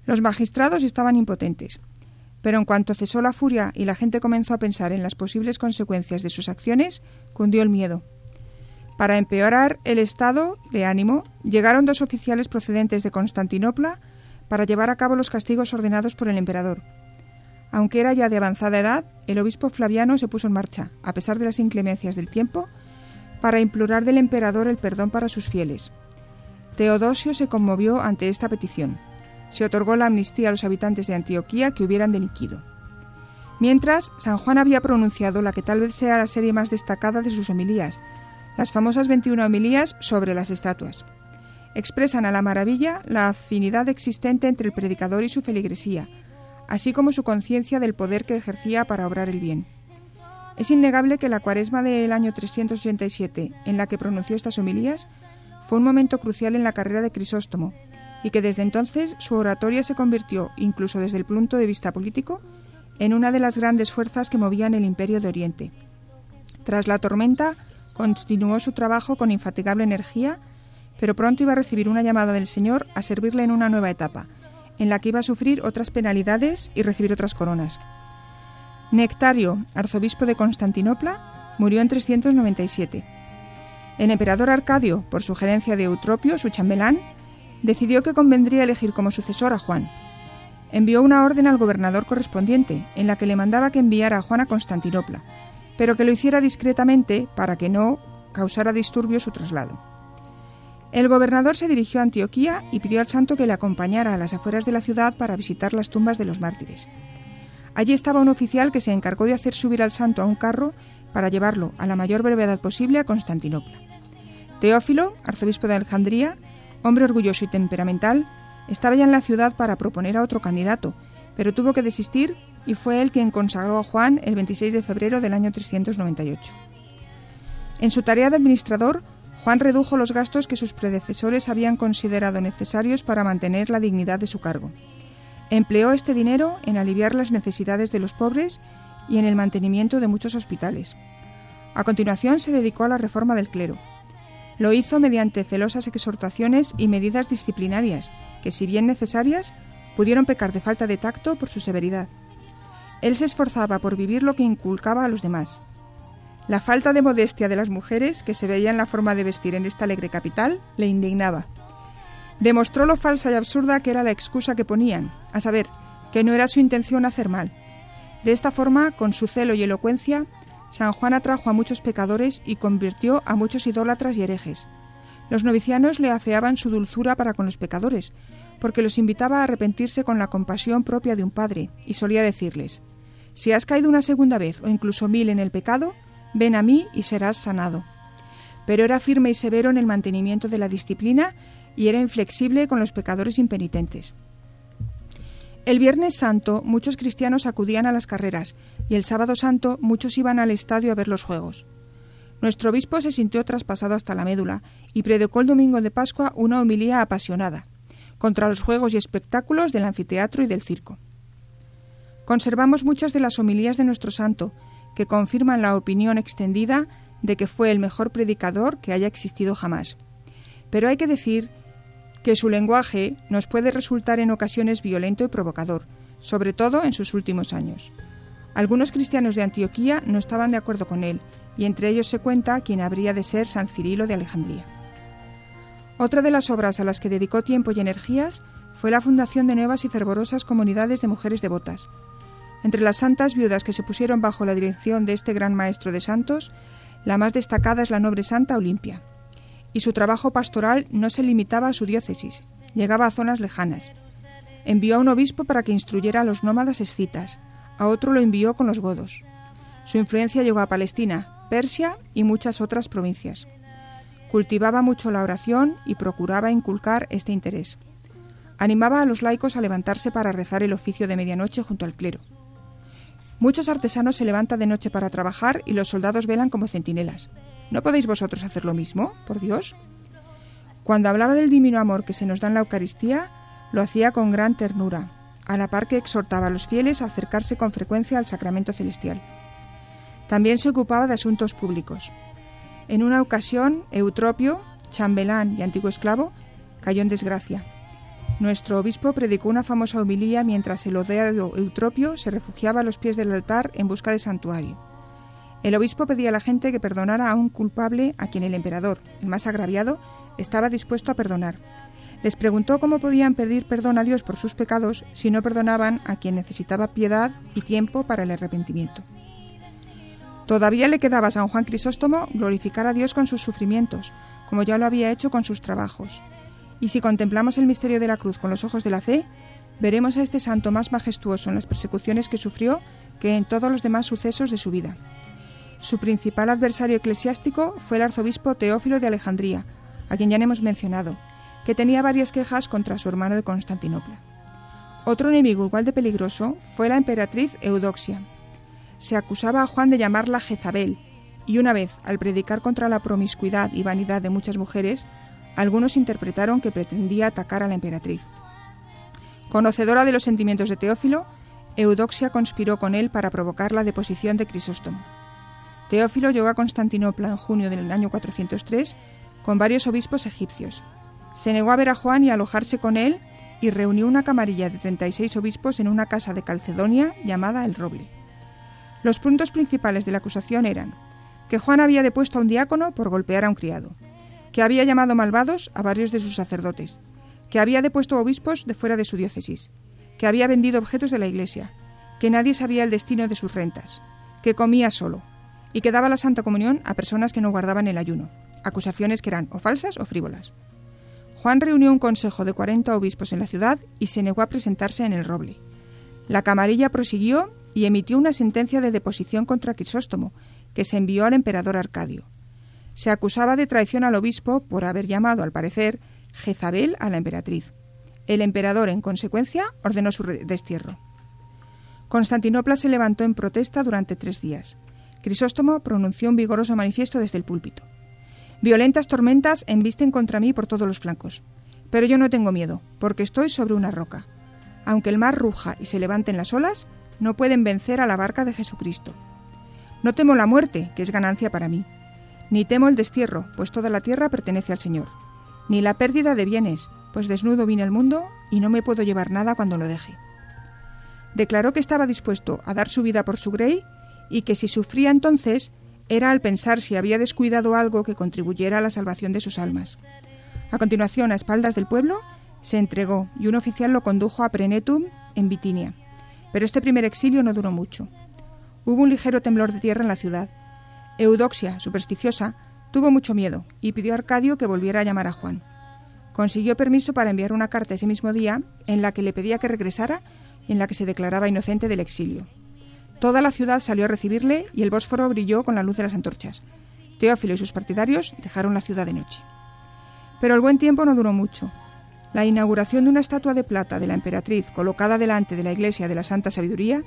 Los magistrados estaban impotentes. Pero en cuanto cesó la furia y la gente comenzó a pensar en las posibles consecuencias de sus acciones, cundió el miedo. Para empeorar el estado de ánimo, llegaron dos oficiales procedentes de Constantinopla para llevar a cabo los castigos ordenados por el emperador. Aunque era ya de avanzada edad, el obispo Flaviano se puso en marcha, a pesar de las inclemencias del tiempo, para implorar del emperador el perdón para sus fieles. Teodosio se conmovió ante esta petición se otorgó la amnistía a los habitantes de Antioquía que hubieran delinquido. Mientras, San Juan había pronunciado la que tal vez sea la serie más destacada de sus homilías, las famosas 21 homilías sobre las estatuas. Expresan a la maravilla la afinidad existente entre el predicador y su feligresía, así como su conciencia del poder que ejercía para obrar el bien. Es innegable que la cuaresma del año 387, en la que pronunció estas homilías, fue un momento crucial en la carrera de Crisóstomo, y que desde entonces su oratoria se convirtió, incluso desde el punto de vista político, en una de las grandes fuerzas que movían el imperio de Oriente. Tras la tormenta, continuó su trabajo con infatigable energía, pero pronto iba a recibir una llamada del Señor a servirle en una nueva etapa, en la que iba a sufrir otras penalidades y recibir otras coronas. Nectario, arzobispo de Constantinopla, murió en 397. El emperador Arcadio, por sugerencia de Eutropio, su chambelán, decidió que convendría elegir como sucesor a Juan. Envió una orden al gobernador correspondiente, en la que le mandaba que enviara a Juan a Constantinopla, pero que lo hiciera discretamente para que no causara disturbio su traslado. El gobernador se dirigió a Antioquía y pidió al santo que le acompañara a las afueras de la ciudad para visitar las tumbas de los mártires. Allí estaba un oficial que se encargó de hacer subir al santo a un carro para llevarlo a la mayor brevedad posible a Constantinopla. Teófilo, arzobispo de Alejandría, hombre orgulloso y temperamental, estaba ya en la ciudad para proponer a otro candidato, pero tuvo que desistir y fue él quien consagró a Juan el 26 de febrero del año 398. En su tarea de administrador, Juan redujo los gastos que sus predecesores habían considerado necesarios para mantener la dignidad de su cargo. Empleó este dinero en aliviar las necesidades de los pobres y en el mantenimiento de muchos hospitales. A continuación se dedicó a la reforma del clero. Lo hizo mediante celosas exhortaciones y medidas disciplinarias, que si bien necesarias, pudieron pecar de falta de tacto por su severidad. Él se esforzaba por vivir lo que inculcaba a los demás. La falta de modestia de las mujeres, que se veía en la forma de vestir en esta alegre capital, le indignaba. Demostró lo falsa y absurda que era la excusa que ponían, a saber, que no era su intención hacer mal. De esta forma, con su celo y elocuencia, San Juan atrajo a muchos pecadores y convirtió a muchos idólatras y herejes. Los novicianos le afeaban su dulzura para con los pecadores, porque los invitaba a arrepentirse con la compasión propia de un padre, y solía decirles, Si has caído una segunda vez o incluso mil en el pecado, ven a mí y serás sanado. Pero era firme y severo en el mantenimiento de la disciplina y era inflexible con los pecadores impenitentes. El Viernes Santo muchos cristianos acudían a las carreras y el Sábado Santo muchos iban al estadio a ver los juegos. Nuestro obispo se sintió traspasado hasta la médula y predicó el domingo de Pascua una homilía apasionada contra los juegos y espectáculos del anfiteatro y del circo. Conservamos muchas de las homilías de nuestro santo que confirman la opinión extendida de que fue el mejor predicador que haya existido jamás. Pero hay que decir que su lenguaje nos puede resultar en ocasiones violento y provocador, sobre todo en sus últimos años. Algunos cristianos de Antioquía no estaban de acuerdo con él, y entre ellos se cuenta quien habría de ser San Cirilo de Alejandría. Otra de las obras a las que dedicó tiempo y energías fue la fundación de nuevas y fervorosas comunidades de mujeres devotas, entre las santas viudas que se pusieron bajo la dirección de este gran maestro de santos, la más destacada es la noble santa Olimpia. Y su trabajo pastoral no se limitaba a su diócesis, llegaba a zonas lejanas. Envió a un obispo para que instruyera a los nómadas escitas, a otro lo envió con los godos. Su influencia llegó a Palestina, Persia y muchas otras provincias. Cultivaba mucho la oración y procuraba inculcar este interés. Animaba a los laicos a levantarse para rezar el oficio de medianoche junto al clero. Muchos artesanos se levantan de noche para trabajar y los soldados velan como centinelas. ¿No podéis vosotros hacer lo mismo, por Dios? Cuando hablaba del divino amor que se nos da en la Eucaristía, lo hacía con gran ternura, a la par que exhortaba a los fieles a acercarse con frecuencia al sacramento celestial. También se ocupaba de asuntos públicos. En una ocasión, Eutropio, chambelán y antiguo esclavo, cayó en desgracia nuestro obispo predicó una famosa homilía mientras el odiado Eutropio se refugiaba a los pies del altar en busca de santuario. El obispo pedía a la gente que perdonara a un culpable a quien el emperador, el más agraviado, estaba dispuesto a perdonar. Les preguntó cómo podían pedir perdón a Dios por sus pecados si no perdonaban a quien necesitaba piedad y tiempo para el arrepentimiento. Todavía le quedaba a San Juan Crisóstomo glorificar a Dios con sus sufrimientos, como ya lo había hecho con sus trabajos. Y si contemplamos el misterio de la cruz con los ojos de la fe, veremos a este santo más majestuoso en las persecuciones que sufrió que en todos los demás sucesos de su vida. Su principal adversario eclesiástico fue el arzobispo Teófilo de Alejandría, a quien ya hemos mencionado, que tenía varias quejas contra su hermano de Constantinopla. Otro enemigo igual de peligroso fue la emperatriz Eudoxia. Se acusaba a Juan de llamarla Jezabel, y una vez, al predicar contra la promiscuidad y vanidad de muchas mujeres, algunos interpretaron que pretendía atacar a la emperatriz. Conocedora de los sentimientos de Teófilo, Eudoxia conspiró con él para provocar la deposición de Crisóstomo. Teófilo llegó a Constantinopla en junio del año 403 con varios obispos egipcios. Se negó a ver a Juan y alojarse con él y reunió una camarilla de 36 obispos en una casa de Calcedonia llamada El Roble. Los puntos principales de la acusación eran que Juan había depuesto a un diácono por golpear a un criado, que había llamado malvados a varios de sus sacerdotes, que había depuesto obispos de fuera de su diócesis, que había vendido objetos de la iglesia, que nadie sabía el destino de sus rentas, que comía solo y que daba la Santa Comunión a personas que no guardaban el ayuno, acusaciones que eran o falsas o frívolas. Juan reunió un consejo de 40 obispos en la ciudad y se negó a presentarse en el roble. La camarilla prosiguió y emitió una sentencia de deposición contra Crisóstomo, que se envió al emperador Arcadio se acusaba de traición al obispo por haber llamado, al parecer, Jezabel a la emperatriz. El emperador, en consecuencia, ordenó su destierro. Constantinopla se levantó en protesta durante tres días. Crisóstomo pronunció un vigoroso manifiesto desde el púlpito. Violentas tormentas embisten contra mí por todos los flancos. Pero yo no tengo miedo, porque estoy sobre una roca. Aunque el mar ruja y se levanten las olas, no pueden vencer a la barca de Jesucristo. No temo la muerte, que es ganancia para mí. Ni temo el destierro, pues toda la tierra pertenece al Señor. Ni la pérdida de bienes, pues desnudo vine al mundo y no me puedo llevar nada cuando lo deje. Declaró que estaba dispuesto a dar su vida por su grey y que si sufría entonces era al pensar si había descuidado algo que contribuyera a la salvación de sus almas. A continuación, a espaldas del pueblo, se entregó y un oficial lo condujo a Prenetum, en Bitinia. Pero este primer exilio no duró mucho. Hubo un ligero temblor de tierra en la ciudad. Eudoxia, supersticiosa, tuvo mucho miedo y pidió a Arcadio que volviera a llamar a Juan. Consiguió permiso para enviar una carta ese mismo día en la que le pedía que regresara y en la que se declaraba inocente del exilio. Toda la ciudad salió a recibirle y el Bósforo brilló con la luz de las antorchas. Teófilo y sus partidarios dejaron la ciudad de noche. Pero el buen tiempo no duró mucho. La inauguración de una estatua de plata de la emperatriz colocada delante de la iglesia de la Santa Sabiduría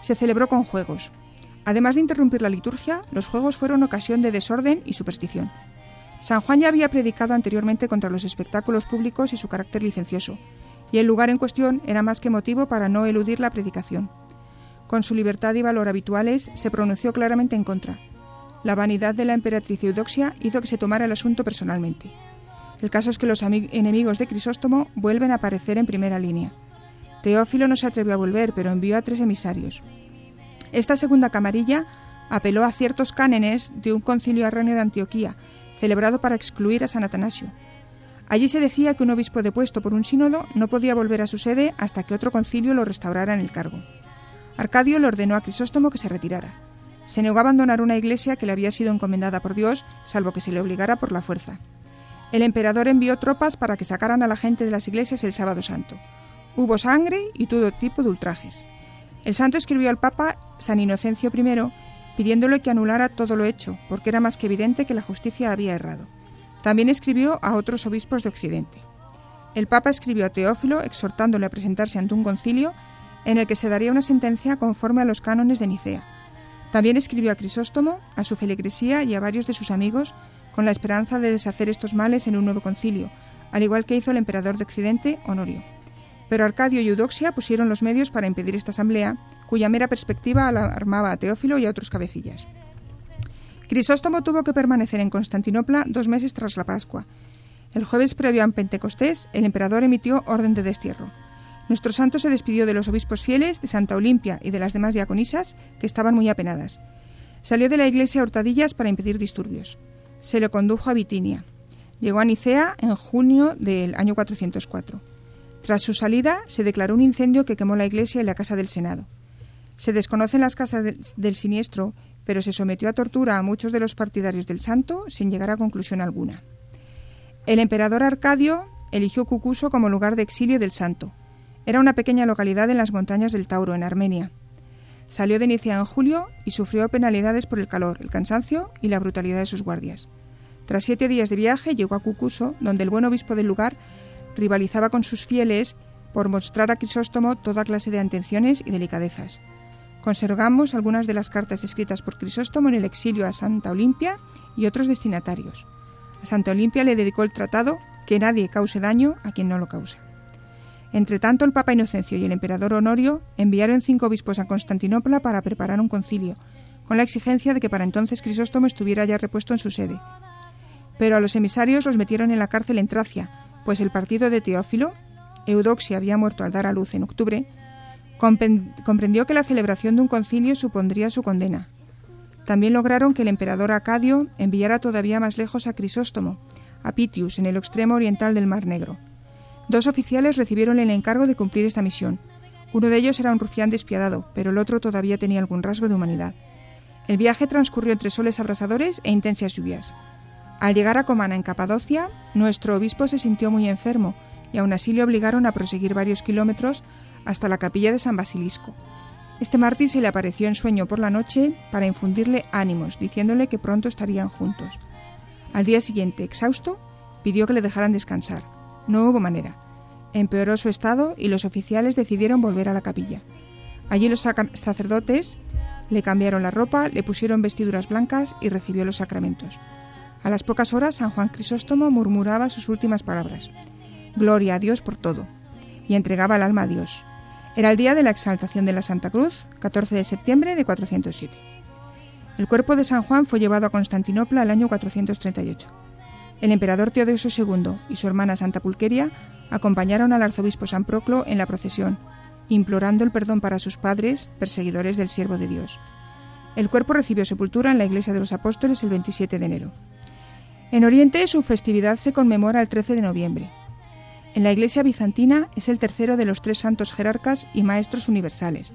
se celebró con juegos. Además de interrumpir la liturgia, los juegos fueron ocasión de desorden y superstición. San Juan ya había predicado anteriormente contra los espectáculos públicos y su carácter licencioso, y el lugar en cuestión era más que motivo para no eludir la predicación. Con su libertad y valor habituales, se pronunció claramente en contra. La vanidad de la emperatriz Eudoxia hizo que se tomara el asunto personalmente. El caso es que los enemigos de Crisóstomo vuelven a aparecer en primera línea. Teófilo no se atrevió a volver, pero envió a tres emisarios. Esta segunda camarilla apeló a ciertos cánones de un concilio arrenio de Antioquía, celebrado para excluir a San Atanasio. Allí se decía que un obispo depuesto por un sínodo no podía volver a su sede hasta que otro concilio lo restaurara en el cargo. Arcadio le ordenó a Crisóstomo que se retirara. Se negó a abandonar una iglesia que le había sido encomendada por Dios, salvo que se le obligara por la fuerza. El emperador envió tropas para que sacaran a la gente de las iglesias el sábado santo. Hubo sangre y todo tipo de ultrajes. El santo escribió al Papa San Inocencio I pidiéndole que anulara todo lo hecho, porque era más que evidente que la justicia había errado. También escribió a otros obispos de Occidente. El Papa escribió a Teófilo exhortándole a presentarse ante un concilio en el que se daría una sentencia conforme a los cánones de Nicea. También escribió a Crisóstomo, a su feligresía y a varios de sus amigos con la esperanza de deshacer estos males en un nuevo concilio, al igual que hizo el emperador de Occidente, Honorio. Pero Arcadio y Eudoxia pusieron los medios para impedir esta asamblea, cuya mera perspectiva alarmaba a Teófilo y a otros cabecillas. Crisóstomo tuvo que permanecer en Constantinopla dos meses tras la Pascua. El jueves previo a Pentecostés, el emperador emitió orden de destierro. Nuestro santo se despidió de los obispos fieles, de Santa Olimpia y de las demás diaconisas, que estaban muy apenadas. Salió de la iglesia a hurtadillas para impedir disturbios. Se lo condujo a Bitinia. Llegó a Nicea en junio del año 404. Tras su salida, se declaró un incendio que quemó la iglesia y la casa del Senado. Se desconocen las casas del, siniestro, pero se sometió a tortura a muchos de los partidarios del santo sin llegar a conclusión alguna. El emperador Arcadio eligió Cucuso como lugar de exilio del santo, era una pequeña localidad en las montañas del Tauro, en Armenia. Salió de Inicia en julio y sufrió penalidades por el calor, el cansancio y la brutalidad de sus guardias. Tras siete días de viaje llegó a Cucuso, donde el buen obispo del lugar rivalizaba con sus fieles por mostrar a Crisóstomo toda clase de atenciones y delicadezas. Conservamos algunas de las cartas escritas por Crisóstomo en el exilio a Santa Olimpia y otros destinatarios. A Santa Olimpia le dedicó el tratado Que nadie cause daño a quien no lo causa. Entre tanto, el Papa Inocencio y el emperador Honorio enviaron cinco obispos a Constantinopla para preparar un concilio, con la exigencia de que para entonces Crisóstomo estuviera ya repuesto en su sede. Pero a los emisarios los metieron en la cárcel en Tracia, pues el partido de Teófilo, Eudoxia había muerto al dar a luz en octubre, comprendió que la celebración de un concilio supondría su condena. También lograron que el emperador Acadio enviara todavía más lejos a Crisóstomo, a Pitius, en el extremo oriental del Mar Negro. Dos oficiales recibieron el encargo de cumplir esta misión. Uno de ellos era un rufián despiadado, pero el otro todavía tenía algún rasgo de humanidad. El viaje transcurrió entre soles abrasadores e intensas lluvias. Al llegar a Comana, en Capadocia, nuestro obispo se sintió muy enfermo y aún así le obligaron a proseguir varios kilómetros hasta la capilla de San Basilisco. Este mártir se le apareció en sueño por la noche para infundirle ánimos, diciéndole que pronto estarían juntos. Al día siguiente, exhausto, pidió que le dejaran descansar. No hubo manera. Empeoró su estado y los oficiales decidieron volver a la capilla. Allí los sacerdotes le cambiaron la ropa, le pusieron vestiduras blancas y recibió los sacramentos. A las pocas horas San Juan Crisóstomo murmuraba sus últimas palabras. Gloria a Dios por todo. Y entregaba el alma a Dios. Era el día de la exaltación de la Santa Cruz, 14 de septiembre de 407. El cuerpo de San Juan fue llevado a Constantinopla el año 438. El emperador Teodosio II y su hermana Santa Pulqueria acompañaron al arzobispo San Proclo en la procesión, implorando el perdón para sus padres, perseguidores del siervo de Dios. El cuerpo recibió sepultura en la iglesia de los apóstoles el 27 de enero. En Oriente su festividad se conmemora el 13 de noviembre. En la iglesia bizantina es el tercero de los tres santos jerarcas y maestros universales,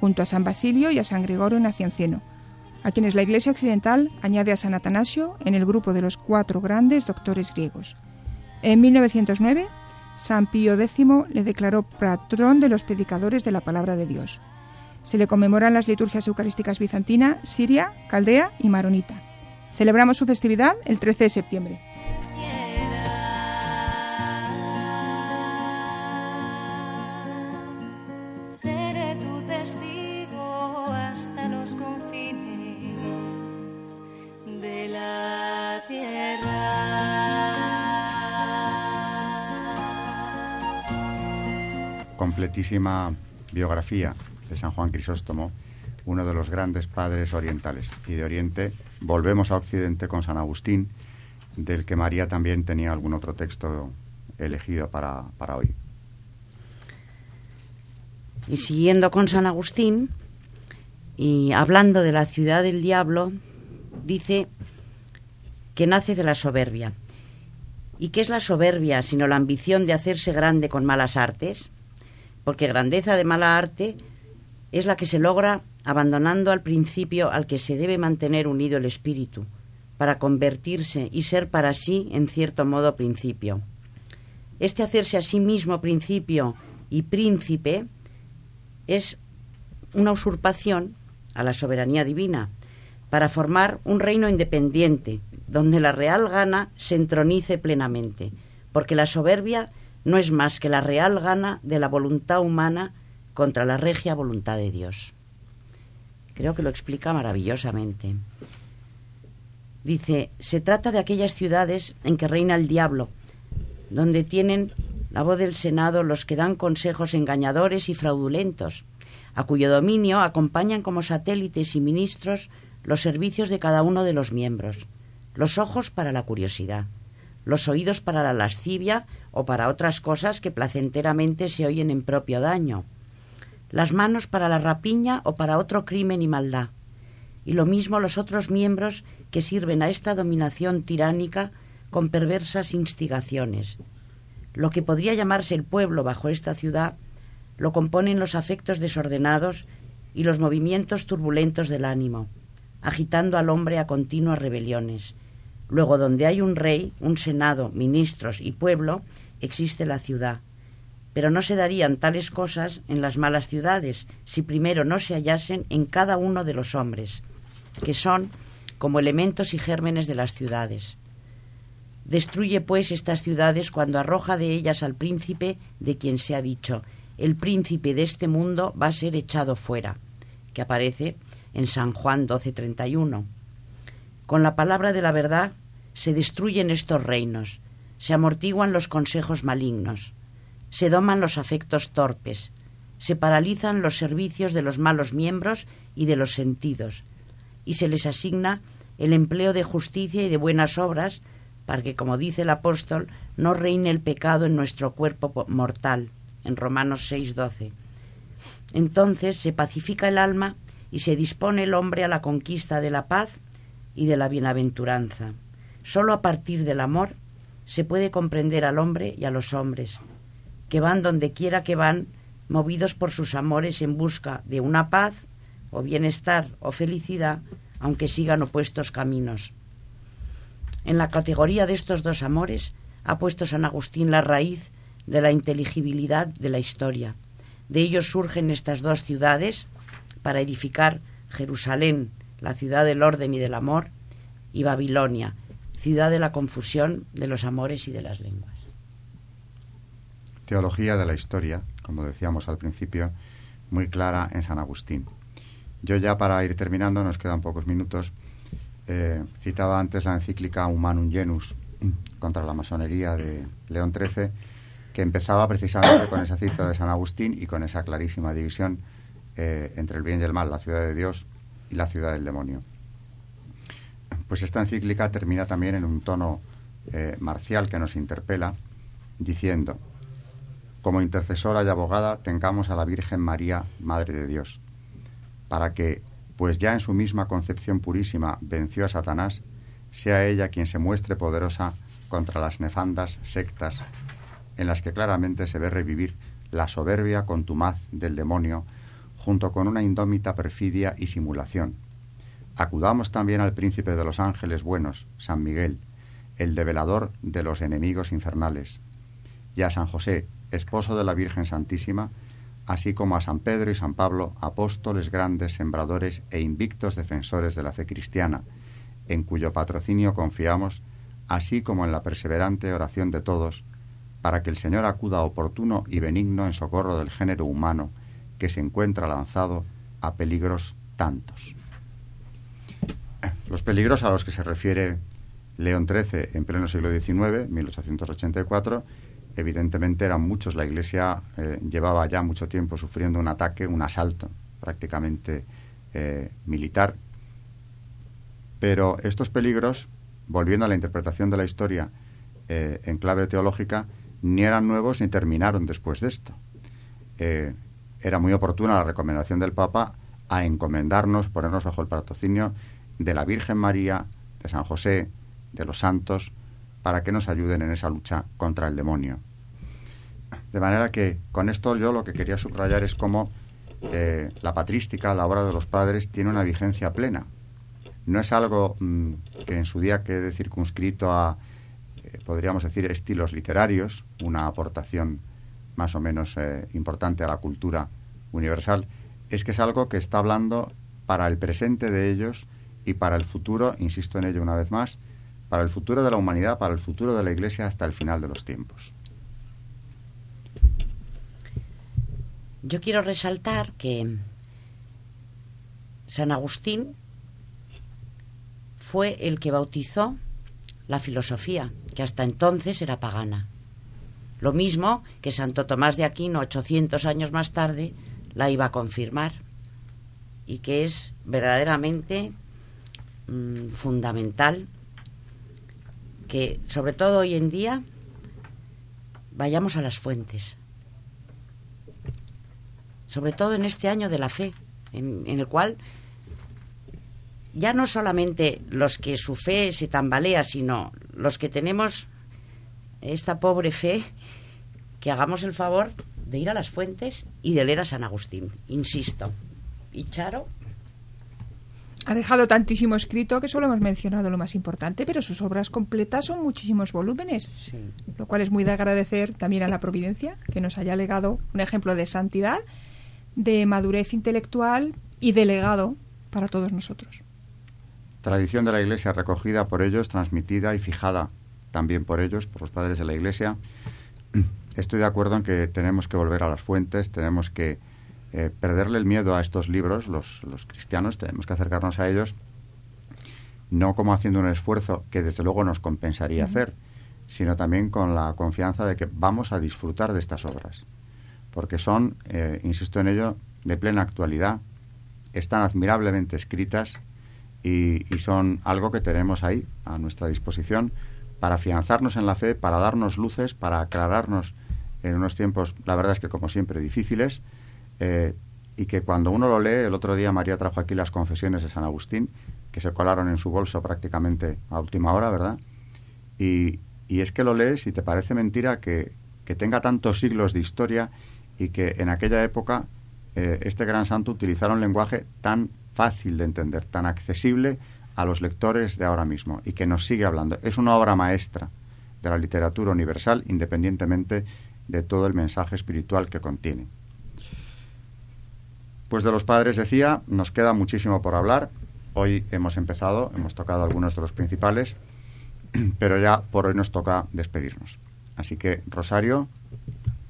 junto a San Basilio y a San Gregorio Nacianceno, a quienes la iglesia occidental añade a San Atanasio en el grupo de los cuatro grandes doctores griegos. En 1909 San Pío X le declaró patrón de los predicadores de la palabra de Dios. Se le conmemoran las liturgias eucarísticas bizantina, siria, caldea y maronita. Celebramos su festividad el 13 de septiembre. Completísima biografía de San Juan Crisóstomo, uno de los grandes padres orientales. Y de Oriente volvemos a Occidente con San Agustín, del que María también tenía algún otro texto elegido para, para hoy. Y siguiendo con San Agustín, y hablando de la ciudad del diablo, dice que nace de la soberbia. ¿Y qué es la soberbia sino la ambición de hacerse grande con malas artes? Porque grandeza de mala arte es la que se logra abandonando al principio al que se debe mantener unido el espíritu, para convertirse y ser para sí, en cierto modo, principio. Este hacerse a sí mismo principio y príncipe es una usurpación a la soberanía divina, para formar un reino independiente, donde la real gana se entronice plenamente, porque la soberbia no es más que la real gana de la voluntad humana contra la regia voluntad de Dios. Creo que lo explica maravillosamente. Dice, se trata de aquellas ciudades en que reina el diablo, donde tienen la voz del Senado los que dan consejos engañadores y fraudulentos, a cuyo dominio acompañan como satélites y ministros los servicios de cada uno de los miembros, los ojos para la curiosidad, los oídos para la lascivia o para otras cosas que placenteramente se oyen en propio daño, las manos para la rapiña o para otro crimen y maldad, y lo mismo los otros miembros que sirven a esta dominación tiránica con perversas instigaciones. Lo que podría llamarse el pueblo bajo esta ciudad lo componen los afectos desordenados y los movimientos turbulentos del ánimo, agitando al hombre a continuas rebeliones, Luego, donde hay un rey, un senado, ministros y pueblo, existe la ciudad. Pero no se darían tales cosas en las malas ciudades si primero no se hallasen en cada uno de los hombres, que son como elementos y gérmenes de las ciudades. Destruye pues estas ciudades cuando arroja de ellas al príncipe de quien se ha dicho, el príncipe de este mundo va a ser echado fuera, que aparece en San Juan 12:31. Con la palabra de la verdad se destruyen estos reinos, se amortiguan los consejos malignos, se doman los afectos torpes, se paralizan los servicios de los malos miembros y de los sentidos, y se les asigna el empleo de justicia y de buenas obras para que, como dice el apóstol, no reine el pecado en nuestro cuerpo mortal, en Romanos 6:12. Entonces se pacifica el alma y se dispone el hombre a la conquista de la paz y de la bienaventuranza. Solo a partir del amor se puede comprender al hombre y a los hombres, que van donde quiera que van, movidos por sus amores en busca de una paz o bienestar o felicidad, aunque sigan opuestos caminos. En la categoría de estos dos amores ha puesto San Agustín la raíz de la inteligibilidad de la historia. De ellos surgen estas dos ciudades para edificar Jerusalén, la ciudad del orden y del amor, y Babilonia, ciudad de la confusión, de los amores y de las lenguas. Teología de la historia, como decíamos al principio, muy clara en San Agustín. Yo ya para ir terminando, nos quedan pocos minutos, eh, citaba antes la encíclica Humanum Genus contra la masonería de León XIII, que empezaba precisamente con esa cita de San Agustín y con esa clarísima división eh, entre el bien y el mal, la ciudad de Dios y la ciudad del demonio. Pues esta encíclica termina también en un tono eh, marcial que nos interpela, diciendo, como intercesora y abogada tengamos a la Virgen María, Madre de Dios, para que, pues ya en su misma concepción purísima venció a Satanás, sea ella quien se muestre poderosa contra las nefandas sectas en las que claramente se ve revivir la soberbia contumaz del demonio junto con una indómita perfidia y simulación. Acudamos también al príncipe de los ángeles buenos, San Miguel, el develador de los enemigos infernales, y a San José, esposo de la Virgen Santísima, así como a San Pedro y San Pablo, apóstoles grandes, sembradores e invictos defensores de la fe cristiana, en cuyo patrocinio confiamos, así como en la perseverante oración de todos, para que el Señor acuda oportuno y benigno en socorro del género humano, que se encuentra lanzado a peligros tantos. Los peligros a los que se refiere León XIII en pleno siglo XIX, 1884, evidentemente eran muchos. La Iglesia eh, llevaba ya mucho tiempo sufriendo un ataque, un asalto prácticamente eh, militar. Pero estos peligros, volviendo a la interpretación de la historia eh, en clave teológica, ni eran nuevos ni terminaron después de esto. era muy oportuna la recomendación del Papa a encomendarnos, ponernos bajo el patrocinio de la Virgen María, de San José, de los santos, para que nos ayuden en esa lucha contra el demonio. De manera que con esto yo lo que quería subrayar es cómo eh, la patrística, la obra de los padres, tiene una vigencia plena. No es algo mm, que en su día quede circunscrito a, eh, podríamos decir, estilos literarios, una aportación más o menos eh, importante a la cultura universal, es que es algo que está hablando para el presente de ellos y para el futuro, insisto en ello una vez más, para el futuro de la humanidad, para el futuro de la Iglesia hasta el final de los tiempos. Yo quiero resaltar que San Agustín fue el que bautizó la filosofía, que hasta entonces era pagana. Lo mismo que Santo Tomás de Aquino, 800 años más tarde, la iba a confirmar y que es verdaderamente mm, fundamental que, sobre todo hoy en día, vayamos a las fuentes. Sobre todo en este año de la fe, en, el cual ya no solamente los que su fe se tambalea, sino los que tenemos esta pobre fe, que hagamos el favor de ir a las fuentes y de leer a San Agustín, insisto. Y Charo, ha dejado tantísimo escrito que solo hemos mencionado lo más importante, pero sus obras completas son muchísimos volúmenes, lo cual es muy de agradecer también a la Providencia, que nos haya legado un ejemplo de santidad, de madurez intelectual y de legado para todos nosotros. Tradición de la Iglesia recogida por ellos, transmitida y fijada también por ellos, por los padres de la Iglesia. [clears throat] Estoy de acuerdo en que tenemos que volver a las fuentes, tenemos que eh, perderle el miedo a estos libros, los, los cristianos, tenemos que acercarnos a ellos, no como haciendo un esfuerzo que desde luego nos compensaría hacer, sino también con la confianza de que vamos a disfrutar de estas obras, porque son, eh, insisto en ello, de plena actualidad, están admirablemente escritas y, y, son algo que tenemos ahí a nuestra disposición para afianzarnos en la fe, para darnos luces, para aclararnos en unos tiempos, la verdad es que como siempre, difíciles, eh, y que cuando uno lo lee, el otro día María trajo aquí las confesiones de San Agustín, que se colaron en su bolso prácticamente a última hora, ¿verdad? Y, es que lo lees y te parece mentira que, tenga tantos siglos de historia y que en aquella época eh, este gran santo utilizara un lenguaje tan fácil de entender, tan accesible a los lectores de ahora mismo y que nos sigue hablando. Es una obra maestra de la literatura universal independientemente de todo el mensaje espiritual que contiene. Pues de los padres decía, nos queda muchísimo por hablar. Hoy hemos empezado, hemos tocado algunos de los principales, [clears throat] pero ya por hoy nos toca despedirnos. Así que, Rosario.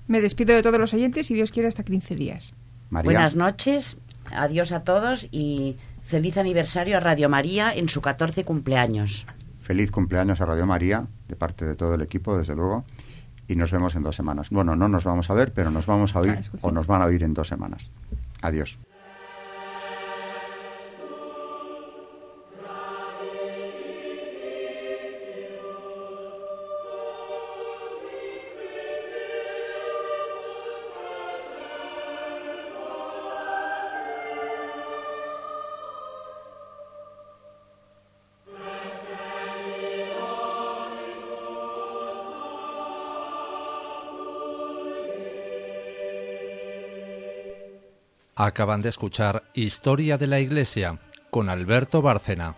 Me despido de todos los oyentes y Dios quiere hasta 15 días. Buenas noches, adiós a todos y feliz aniversario a Radio María en su 14 cumpleaños. Feliz cumpleaños a Radio María, de parte de todo el equipo, desde luego. Y nos vemos en dos semanas. Bueno, no nos vamos a ver, pero nos vamos a oír Ah, o nos van a oír en dos semanas. Adiós. Acaban de escuchar Historia de la Iglesia con Alberto Bárcena.